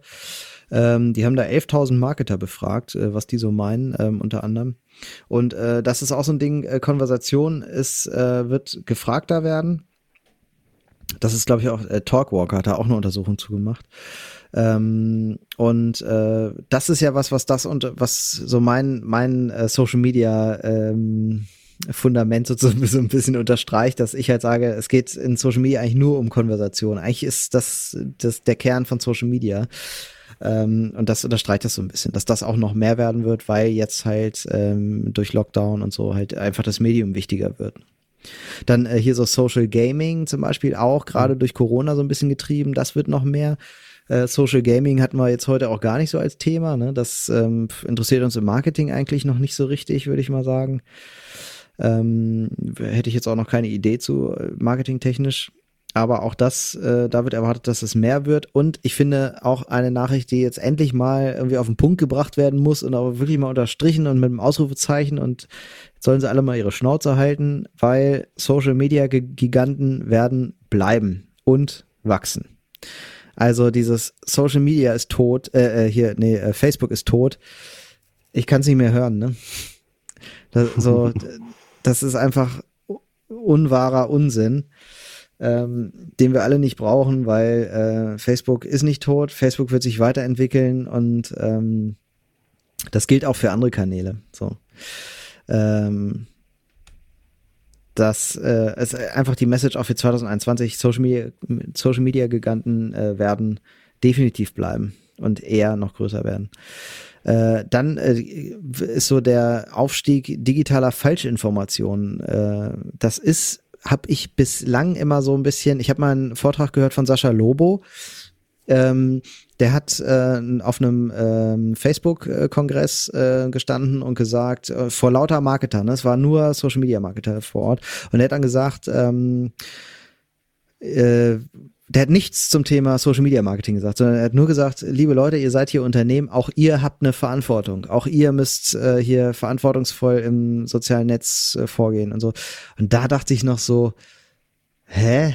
Ähm, die haben da 11.000 Marketer befragt, äh, was die so meinen, ähm, unter anderem. Und äh, das ist auch so ein Ding, äh, Konversation ist, äh, wird gefragter werden. Das ist, glaube ich, auch, äh, Talkwalker hat da auch eine Untersuchung zugemacht. Ähm, und äh, das ist ja was, was das und was so mein mein äh, Social Media ähm, Fundament sozusagen so ein bisschen unterstreicht, dass ich halt sage, es geht in Social Media eigentlich nur um Konversation. Eigentlich ist das, das der Kern von Social Media. Ähm, und das unterstreicht das so ein bisschen, dass das auch noch mehr werden wird, weil jetzt halt ähm, durch Lockdown und so halt einfach das Medium wichtiger wird. Dann äh, hier so Social Gaming zum Beispiel auch, gerade durch Corona so ein bisschen getrieben, das wird noch mehr. Äh, Social Gaming hatten wir jetzt heute auch gar nicht so als Thema. Ne? Das ähm, interessiert uns im Marketing eigentlich noch nicht so richtig, würde ich mal sagen. Ähm, hätte ich jetzt auch noch keine Idee zu, äh, marketingtechnisch. Aber auch das, äh, da wird erwartet, dass es mehr wird. Und ich finde auch eine Nachricht, die jetzt endlich mal irgendwie auf den Punkt gebracht werden muss und auch wirklich mal unterstrichen und mit einem Ausrufezeichen und jetzt sollen sie alle mal ihre Schnauze halten, weil Social Media Giganten werden bleiben und wachsen. Also dieses Social Media ist tot, äh, äh hier, nee, äh, Facebook ist tot. Ich kann es nicht mehr hören, ne? Das, so, das ist einfach unwahrer Unsinn, ähm, den wir alle nicht brauchen, weil äh, Facebook ist nicht tot, Facebook wird sich weiterentwickeln und ähm, das gilt auch für andere Kanäle. So. Ähm, dass äh, es einfach die Message auch für 2021 Social Media, Social Media Giganten äh, werden definitiv bleiben und eher noch größer werden. Äh, dann äh, ist so der Aufstieg digitaler Falschinformationen. Äh, das ist, habe ich bislang immer so ein bisschen. Ich habe mal einen Vortrag gehört von Sascha Lobo. Ähm, der hat äh, auf einem ähm, Facebook-Kongress äh, gestanden und gesagt, äh, vor lauter Marketer, ne, es war nur Social Media Marketer vor Ort, und er hat dann gesagt, ähm, äh, der hat nichts zum Thema Social Media Marketing gesagt, sondern er hat nur gesagt, liebe Leute, ihr seid hier Unternehmen, auch ihr habt eine Verantwortung. Auch ihr müsst äh, hier verantwortungsvoll im sozialen Netz äh, vorgehen und so. Und da dachte ich noch so, hä?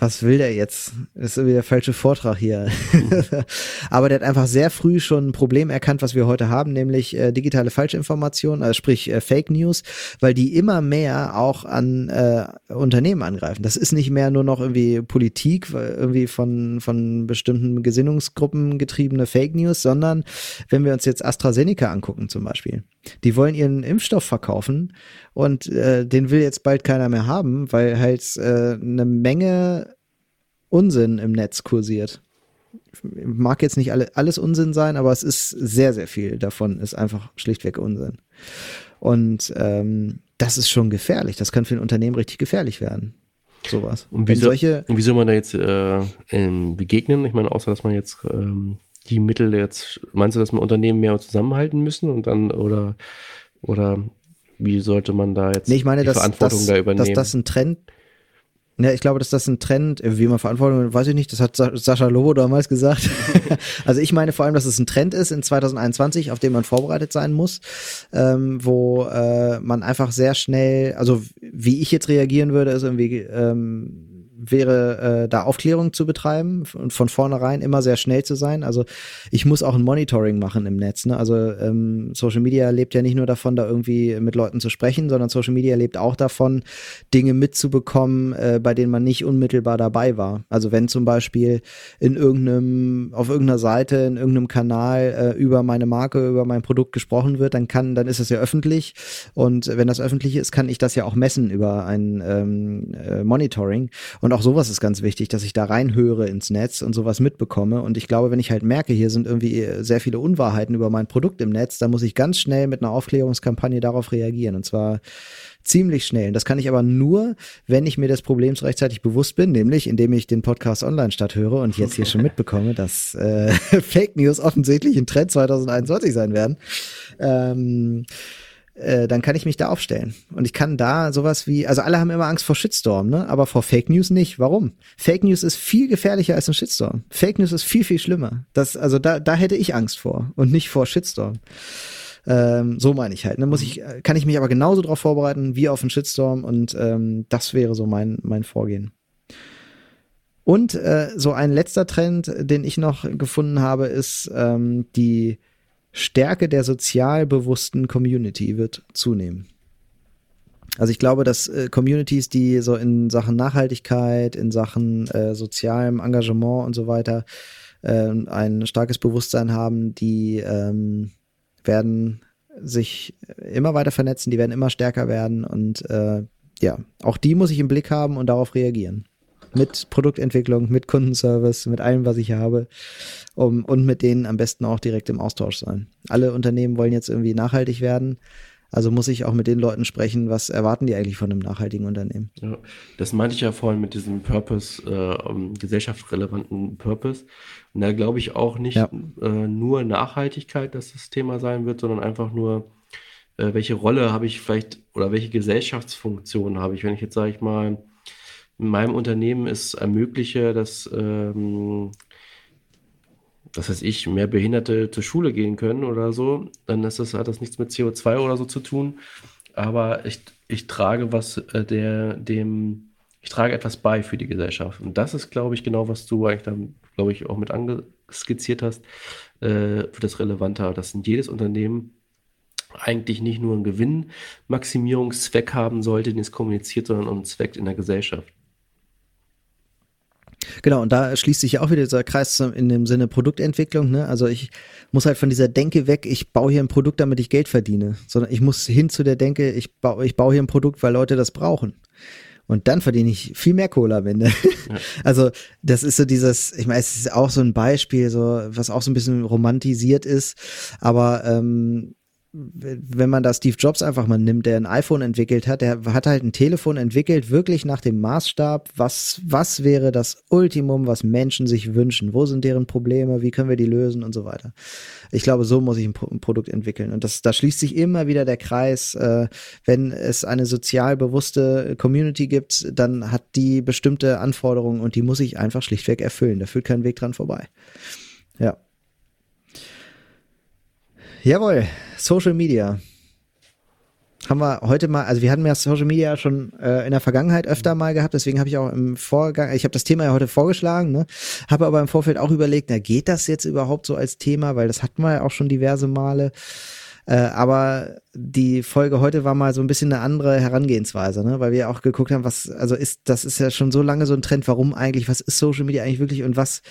Was will der jetzt? Das ist irgendwie der falsche Vortrag hier. Aber der hat einfach sehr früh schon ein Problem erkannt, was wir heute haben, nämlich äh, digitale Falschinformationen, also sprich äh, Fake News, weil die immer mehr auch an äh, Unternehmen angreifen. Das ist nicht mehr nur noch irgendwie Politik, irgendwie von, von bestimmten Gesinnungsgruppen getriebene Fake News, sondern wenn wir uns jetzt AstraZeneca angucken zum Beispiel, die wollen ihren Impfstoff verkaufen und äh, den will jetzt bald keiner mehr haben, weil halt äh, eine Menge Unsinn im Netz kursiert. Mag jetzt nicht alle, alles Unsinn sein, aber es ist sehr, sehr viel davon ist einfach schlichtweg Unsinn. Und ähm, das ist schon gefährlich. Das kann für ein Unternehmen richtig gefährlich werden. Sowas. Und wie, soll, solche und wie soll man da jetzt äh, ähm, begegnen? Ich meine, außer dass man jetzt ähm, die Mittel jetzt, meinst du, dass man Unternehmen mehr zusammenhalten müssen und dann oder oder wie sollte man da jetzt nee, ich meine, die dass, Verantwortung dass, da übernehmen? Dass das ein Trend ja, ich glaube, dass das ein Trend, wie man Verantwortung, weiß ich nicht, das hat Sascha Lobo damals gesagt. also ich meine vor allem, dass es ein Trend ist in 2021, auf den man vorbereitet sein muss, ähm, wo äh, man einfach sehr schnell, also wie ich jetzt reagieren würde, ist irgendwie ähm, wäre, äh, da Aufklärung zu betreiben und von vornherein immer sehr schnell zu sein. Also ich muss auch ein Monitoring machen im Netz. Ne? Also ähm, Social Media lebt ja nicht nur davon, da irgendwie mit Leuten zu sprechen, sondern Social Media lebt auch davon, Dinge mitzubekommen, äh, bei denen man nicht unmittelbar dabei war. Also wenn zum Beispiel in irgendeinem, auf irgendeiner Seite, in irgendeinem Kanal äh, über meine Marke, über mein Produkt gesprochen wird, dann kann, dann ist es ja öffentlich. Und wenn das öffentlich ist, kann ich das ja auch messen über ein ähm, äh, Monitoring. Und und auch sowas ist ganz wichtig, dass ich da reinhöre ins Netz und sowas mitbekomme. Und ich glaube, wenn ich halt merke, hier sind irgendwie sehr viele Unwahrheiten über mein Produkt im Netz, dann muss ich ganz schnell mit einer Aufklärungskampagne darauf reagieren. Und zwar ziemlich schnell. Und das kann ich aber nur, wenn ich mir des Problems rechtzeitig bewusst bin, nämlich indem ich den Podcast online statt höre und jetzt hier schon mitbekomme, dass äh, Fake News offensichtlich ein Trend 2021 sein werden. Ähm, äh, dann kann ich mich da aufstellen. Und ich kann da sowas wie, also alle haben immer Angst vor Shitstorm, ne? Aber vor Fake News nicht. Warum? Fake News ist viel gefährlicher als ein Shitstorm. Fake News ist viel, viel schlimmer. Das, also da, da hätte ich Angst vor und nicht vor Shitstorm. Ähm, so meine ich halt. Ne? Muss ich, kann ich mich aber genauso darauf vorbereiten wie auf einen Shitstorm und ähm, das wäre so mein, mein Vorgehen. Und äh, so ein letzter Trend, den ich noch gefunden habe, ist ähm, die Stärke der sozial bewussten Community wird zunehmen. Also ich glaube, dass äh, Communities, die so in Sachen Nachhaltigkeit, in Sachen äh, sozialem Engagement und so weiter äh, ein starkes Bewusstsein haben, die ähm, werden sich immer weiter vernetzen, die werden immer stärker werden und äh, ja, auch die muss ich im Blick haben und darauf reagieren. Mit Produktentwicklung, mit Kundenservice, mit allem, was ich habe um, und mit denen am besten auch direkt im Austausch sein. Alle Unternehmen wollen jetzt irgendwie nachhaltig werden. Also muss ich auch mit den Leuten sprechen, was erwarten die eigentlich von einem nachhaltigen Unternehmen? Ja, das meinte ich ja vorhin mit diesem Purpose, äh, gesellschaftsrelevanten Purpose. Und da glaube ich auch nicht ja. äh, nur Nachhaltigkeit, dass das Thema sein wird, sondern einfach nur, äh, welche Rolle habe ich vielleicht oder welche Gesellschaftsfunktion habe ich, wenn ich jetzt sage ich mal, in meinem Unternehmen es ermögliche, dass ähm, was weiß ich, mehr Behinderte zur Schule gehen können oder so, dann ist das, hat das nichts mit CO2 oder so zu tun. Aber ich, ich trage was äh, der, dem, ich trage etwas bei für die Gesellschaft. Und das ist, glaube ich, genau, was du eigentlich dann, glaube ich, auch mit angeskizziert hast, äh, für das Relevanter, dass in jedes Unternehmen eigentlich nicht nur einen Gewinnmaximierungszweck haben sollte, den es kommuniziert, sondern auch einen Zweck in der Gesellschaft. Genau, und da schließt sich ja auch wieder dieser Kreis in dem Sinne Produktentwicklung. Ne? Also ich muss halt von dieser Denke weg, ich baue hier ein Produkt, damit ich Geld verdiene, sondern ich muss hin zu der Denke, ich baue, ich baue hier ein Produkt, weil Leute das brauchen. Und dann verdiene ich viel mehr Kohle am Ende. Ja. Also das ist so dieses, ich meine, es ist auch so ein Beispiel, so was auch so ein bisschen romantisiert ist, aber ähm, wenn man da Steve Jobs einfach mal nimmt, der ein iPhone entwickelt hat, der hat halt ein Telefon entwickelt, wirklich nach dem Maßstab, was, was wäre das Ultimum, was Menschen sich wünschen? Wo sind deren Probleme? Wie können wir die lösen und so weiter? Ich glaube, so muss ich ein, ein Produkt entwickeln. Und das, da schließt sich immer wieder der Kreis. Äh, wenn es eine sozial bewusste Community gibt, dann hat die bestimmte Anforderungen und die muss ich einfach schlichtweg erfüllen. Da führt kein Weg dran vorbei. Ja. Jawohl, Social Media. Haben wir heute mal, also wir hatten ja Social Media schon äh, in der Vergangenheit öfter mal gehabt, deswegen habe ich auch im Vorgang, ich habe das Thema ja heute vorgeschlagen, ne? habe aber im Vorfeld auch überlegt, na geht das jetzt überhaupt so als Thema, weil das hatten wir ja auch schon diverse Male. Äh, aber die Folge heute war mal so ein bisschen eine andere Herangehensweise, ne? weil wir auch geguckt haben, was, also ist, das ist ja schon so lange so ein Trend, warum eigentlich, was ist Social Media eigentlich wirklich und was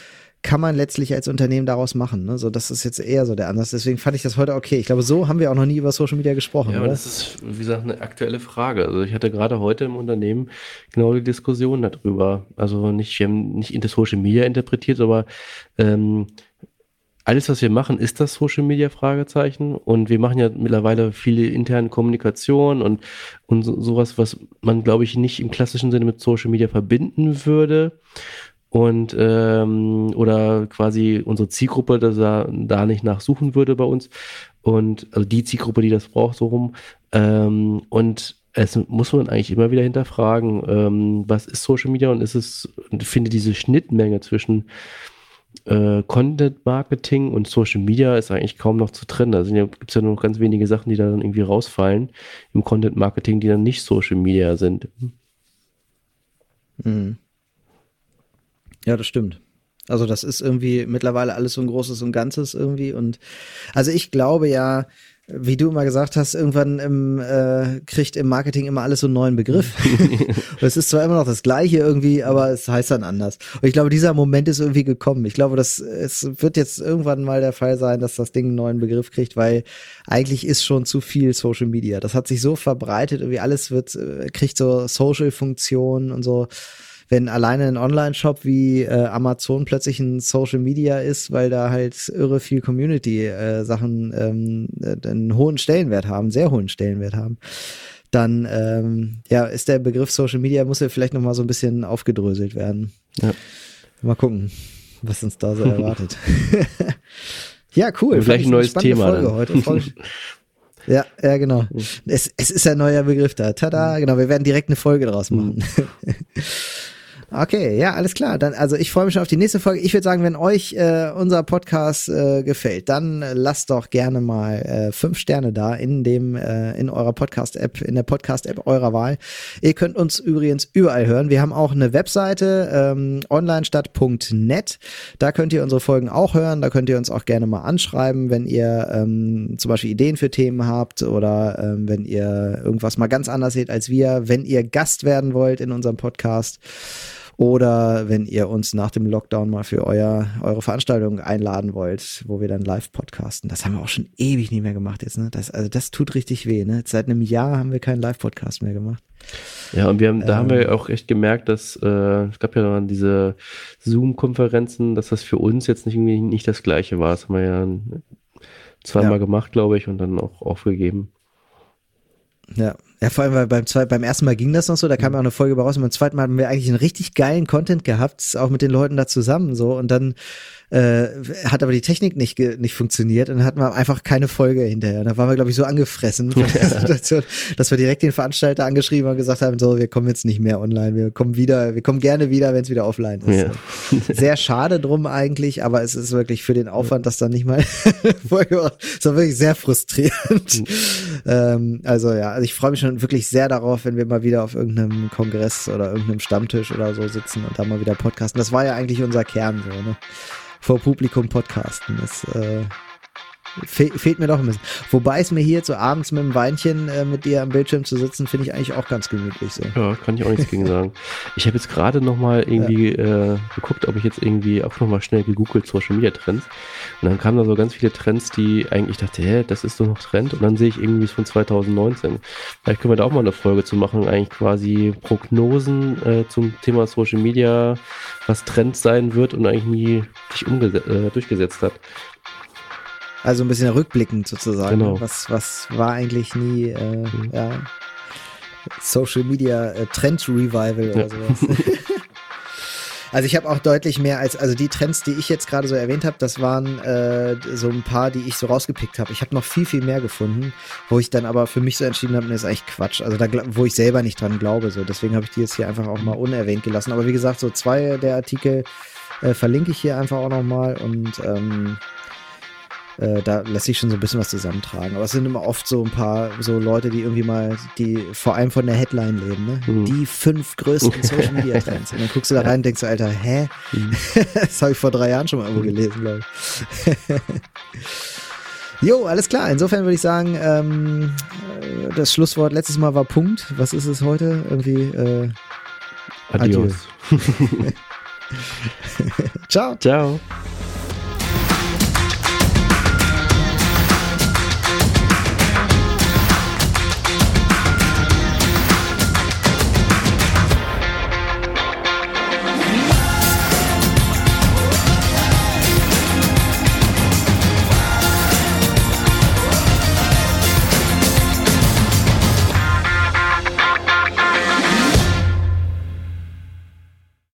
kann man letztlich als Unternehmen daraus machen. Ne? So, das ist jetzt eher so der Ansatz. Deswegen fand ich das heute okay. Ich glaube, so haben wir auch noch nie über Social Media gesprochen. Ja, aber das ist, wie gesagt, eine aktuelle Frage. Also ich hatte gerade heute im Unternehmen genau die Diskussion darüber. Also nicht, wir haben nicht in das Social Media interpretiert, aber ähm, alles, was wir machen, ist das Social Media Fragezeichen. Und wir machen ja mittlerweile viele interne Kommunikation und, und so, sowas, was man, glaube ich, nicht im klassischen Sinne mit Social Media verbinden würde und ähm, oder quasi unsere Zielgruppe da, da nicht nachsuchen würde bei uns und also die Zielgruppe, die das braucht, so rum ähm, und es muss man eigentlich immer wieder hinterfragen, ähm, was ist Social Media und ist es, finde diese Schnittmenge zwischen äh, Content Marketing und Social Media ist eigentlich kaum noch zu trennen. Da ja, gibt es ja nur noch ganz wenige Sachen, die da dann irgendwie rausfallen im Content Marketing, die dann nicht Social Media sind. Mhm. Ja, das stimmt. Also das ist irgendwie mittlerweile alles so ein großes und Ganzes irgendwie. Und also ich glaube ja, wie du immer gesagt hast, irgendwann im, äh, kriegt im Marketing immer alles so einen neuen Begriff. es ist zwar immer noch das Gleiche irgendwie, aber es heißt dann anders. Und ich glaube, dieser Moment ist irgendwie gekommen. Ich glaube, dass es wird jetzt irgendwann mal der Fall sein, dass das Ding einen neuen Begriff kriegt, weil eigentlich ist schon zu viel Social Media. Das hat sich so verbreitet, irgendwie alles wird, äh, kriegt so Social-Funktionen und so wenn alleine ein Online-Shop wie äh, Amazon plötzlich ein Social Media ist, weil da halt irre viel Community-Sachen äh, ähm, einen hohen Stellenwert haben, sehr hohen Stellenwert haben, dann ähm, ja, ist der Begriff Social Media, muss ja vielleicht nochmal so ein bisschen aufgedröselt werden. Ja. Mal gucken, was uns da so erwartet. ja, cool. Vielleicht ein neues Thema. Folge heute. Voll, ja, ja, genau. Es, es ist ein neuer Begriff da. Tada, genau. Wir werden direkt eine Folge draus machen. Okay, ja, alles klar. Dann, also ich freue mich schon auf die nächste Folge. Ich würde sagen, wenn euch äh, unser Podcast äh, gefällt, dann lasst doch gerne mal äh, fünf Sterne da in dem äh, in eurer Podcast-App, in der Podcast-App eurer Wahl. Ihr könnt uns übrigens überall hören. Wir haben auch eine Webseite ähm, onlinestadt.net. Da könnt ihr unsere Folgen auch hören. Da könnt ihr uns auch gerne mal anschreiben, wenn ihr ähm, zum Beispiel Ideen für Themen habt oder ähm, wenn ihr irgendwas mal ganz anders seht als wir, wenn ihr Gast werden wollt in unserem Podcast. Oder wenn ihr uns nach dem Lockdown mal für euer, eure Veranstaltung einladen wollt, wo wir dann live podcasten. Das haben wir auch schon ewig nicht mehr gemacht jetzt. Ne? Das, also das tut richtig weh. Ne? Seit einem Jahr haben wir keinen Live-Podcast mehr gemacht. Ja, und wir haben, da ähm, haben wir ähm. auch echt gemerkt, dass äh, es gab ja diese Zoom-Konferenzen, dass das für uns jetzt nicht irgendwie nicht das gleiche war. Das haben wir ja zweimal ja. gemacht, glaube ich, und dann auch aufgegeben. Ja, ja, vor allem, weil beim, zwei, beim ersten Mal ging das noch so, da kam ja auch eine Folge raus und beim zweiten Mal haben wir eigentlich einen richtig geilen Content gehabt, auch mit den Leuten da zusammen so und dann äh, hat aber die Technik nicht, nicht funktioniert und dann hatten wir einfach keine Folge hinterher. Da waren wir, glaube ich, so angefressen von der Situation, dass wir direkt den Veranstalter angeschrieben haben und gesagt haben, so, wir kommen jetzt nicht mehr online, wir kommen wieder, wir kommen gerne wieder, wenn es wieder offline ist. Ja. Sehr schade drum eigentlich, aber es ist wirklich für den Aufwand, dass dann nicht mal Folge war, es war wirklich sehr frustrierend. Mhm. ähm, also ja, also ich freue mich schon wirklich sehr darauf, wenn wir mal wieder auf irgendeinem Kongress oder irgendeinem Stammtisch oder so sitzen und da mal wieder podcasten. Das war ja eigentlich unser Kern so, ne? vor Publikum podcasten. Das äh, fe fehlt mir doch ein bisschen. Wobei es mir hier so abends mit dem Weinchen äh, mit dir am Bildschirm zu sitzen, finde ich eigentlich auch ganz gemütlich so. Ja, kann ich auch nichts gegen sagen. Ich habe jetzt gerade noch mal irgendwie ja. äh, geguckt, ob ich jetzt irgendwie auch noch mal schnell gegoogelt Social Media Trends und dann kamen da so ganz viele Trends, die eigentlich ich dachte, hä, das ist doch noch Trend und dann sehe ich irgendwie es von 2019. Vielleicht können wir da auch mal eine Folge zu machen, eigentlich quasi Prognosen äh, zum Thema Social Media, was Trend sein wird und eigentlich nie sich äh, durchgesetzt hat. Also ein bisschen rückblickend sozusagen. Genau. Was, was war eigentlich nie, äh, mhm. ja, Social Media äh, Trend Revival oder ja. sowas. also ich habe auch deutlich mehr als, also die Trends, die ich jetzt gerade so erwähnt habe, das waren äh, so ein paar, die ich so rausgepickt habe. Ich habe noch viel, viel mehr gefunden, wo ich dann aber für mich so entschieden habe, das ist eigentlich Quatsch. Also da, wo ich selber nicht dran glaube. So. Deswegen habe ich die jetzt hier einfach auch mal unerwähnt gelassen. Aber wie gesagt, so zwei der Artikel äh, verlinke ich hier einfach auch nochmal und ähm, äh, da lässt sich schon so ein bisschen was zusammentragen. Aber es sind immer oft so ein paar so Leute, die irgendwie mal, die vor allem von der Headline leben, ne? Mhm. Die fünf größten Social Media Trends. Und dann guckst du da rein und denkst so, Alter, hä? Mhm. das habe ich vor drei Jahren schon mal irgendwo gelesen, glaube ich. Jo, alles klar. Insofern würde ich sagen, ähm, äh, das Schlusswort letztes Mal war Punkt. Was ist es heute? Irgendwie äh, Adios. Adios. Ciao. Ciao.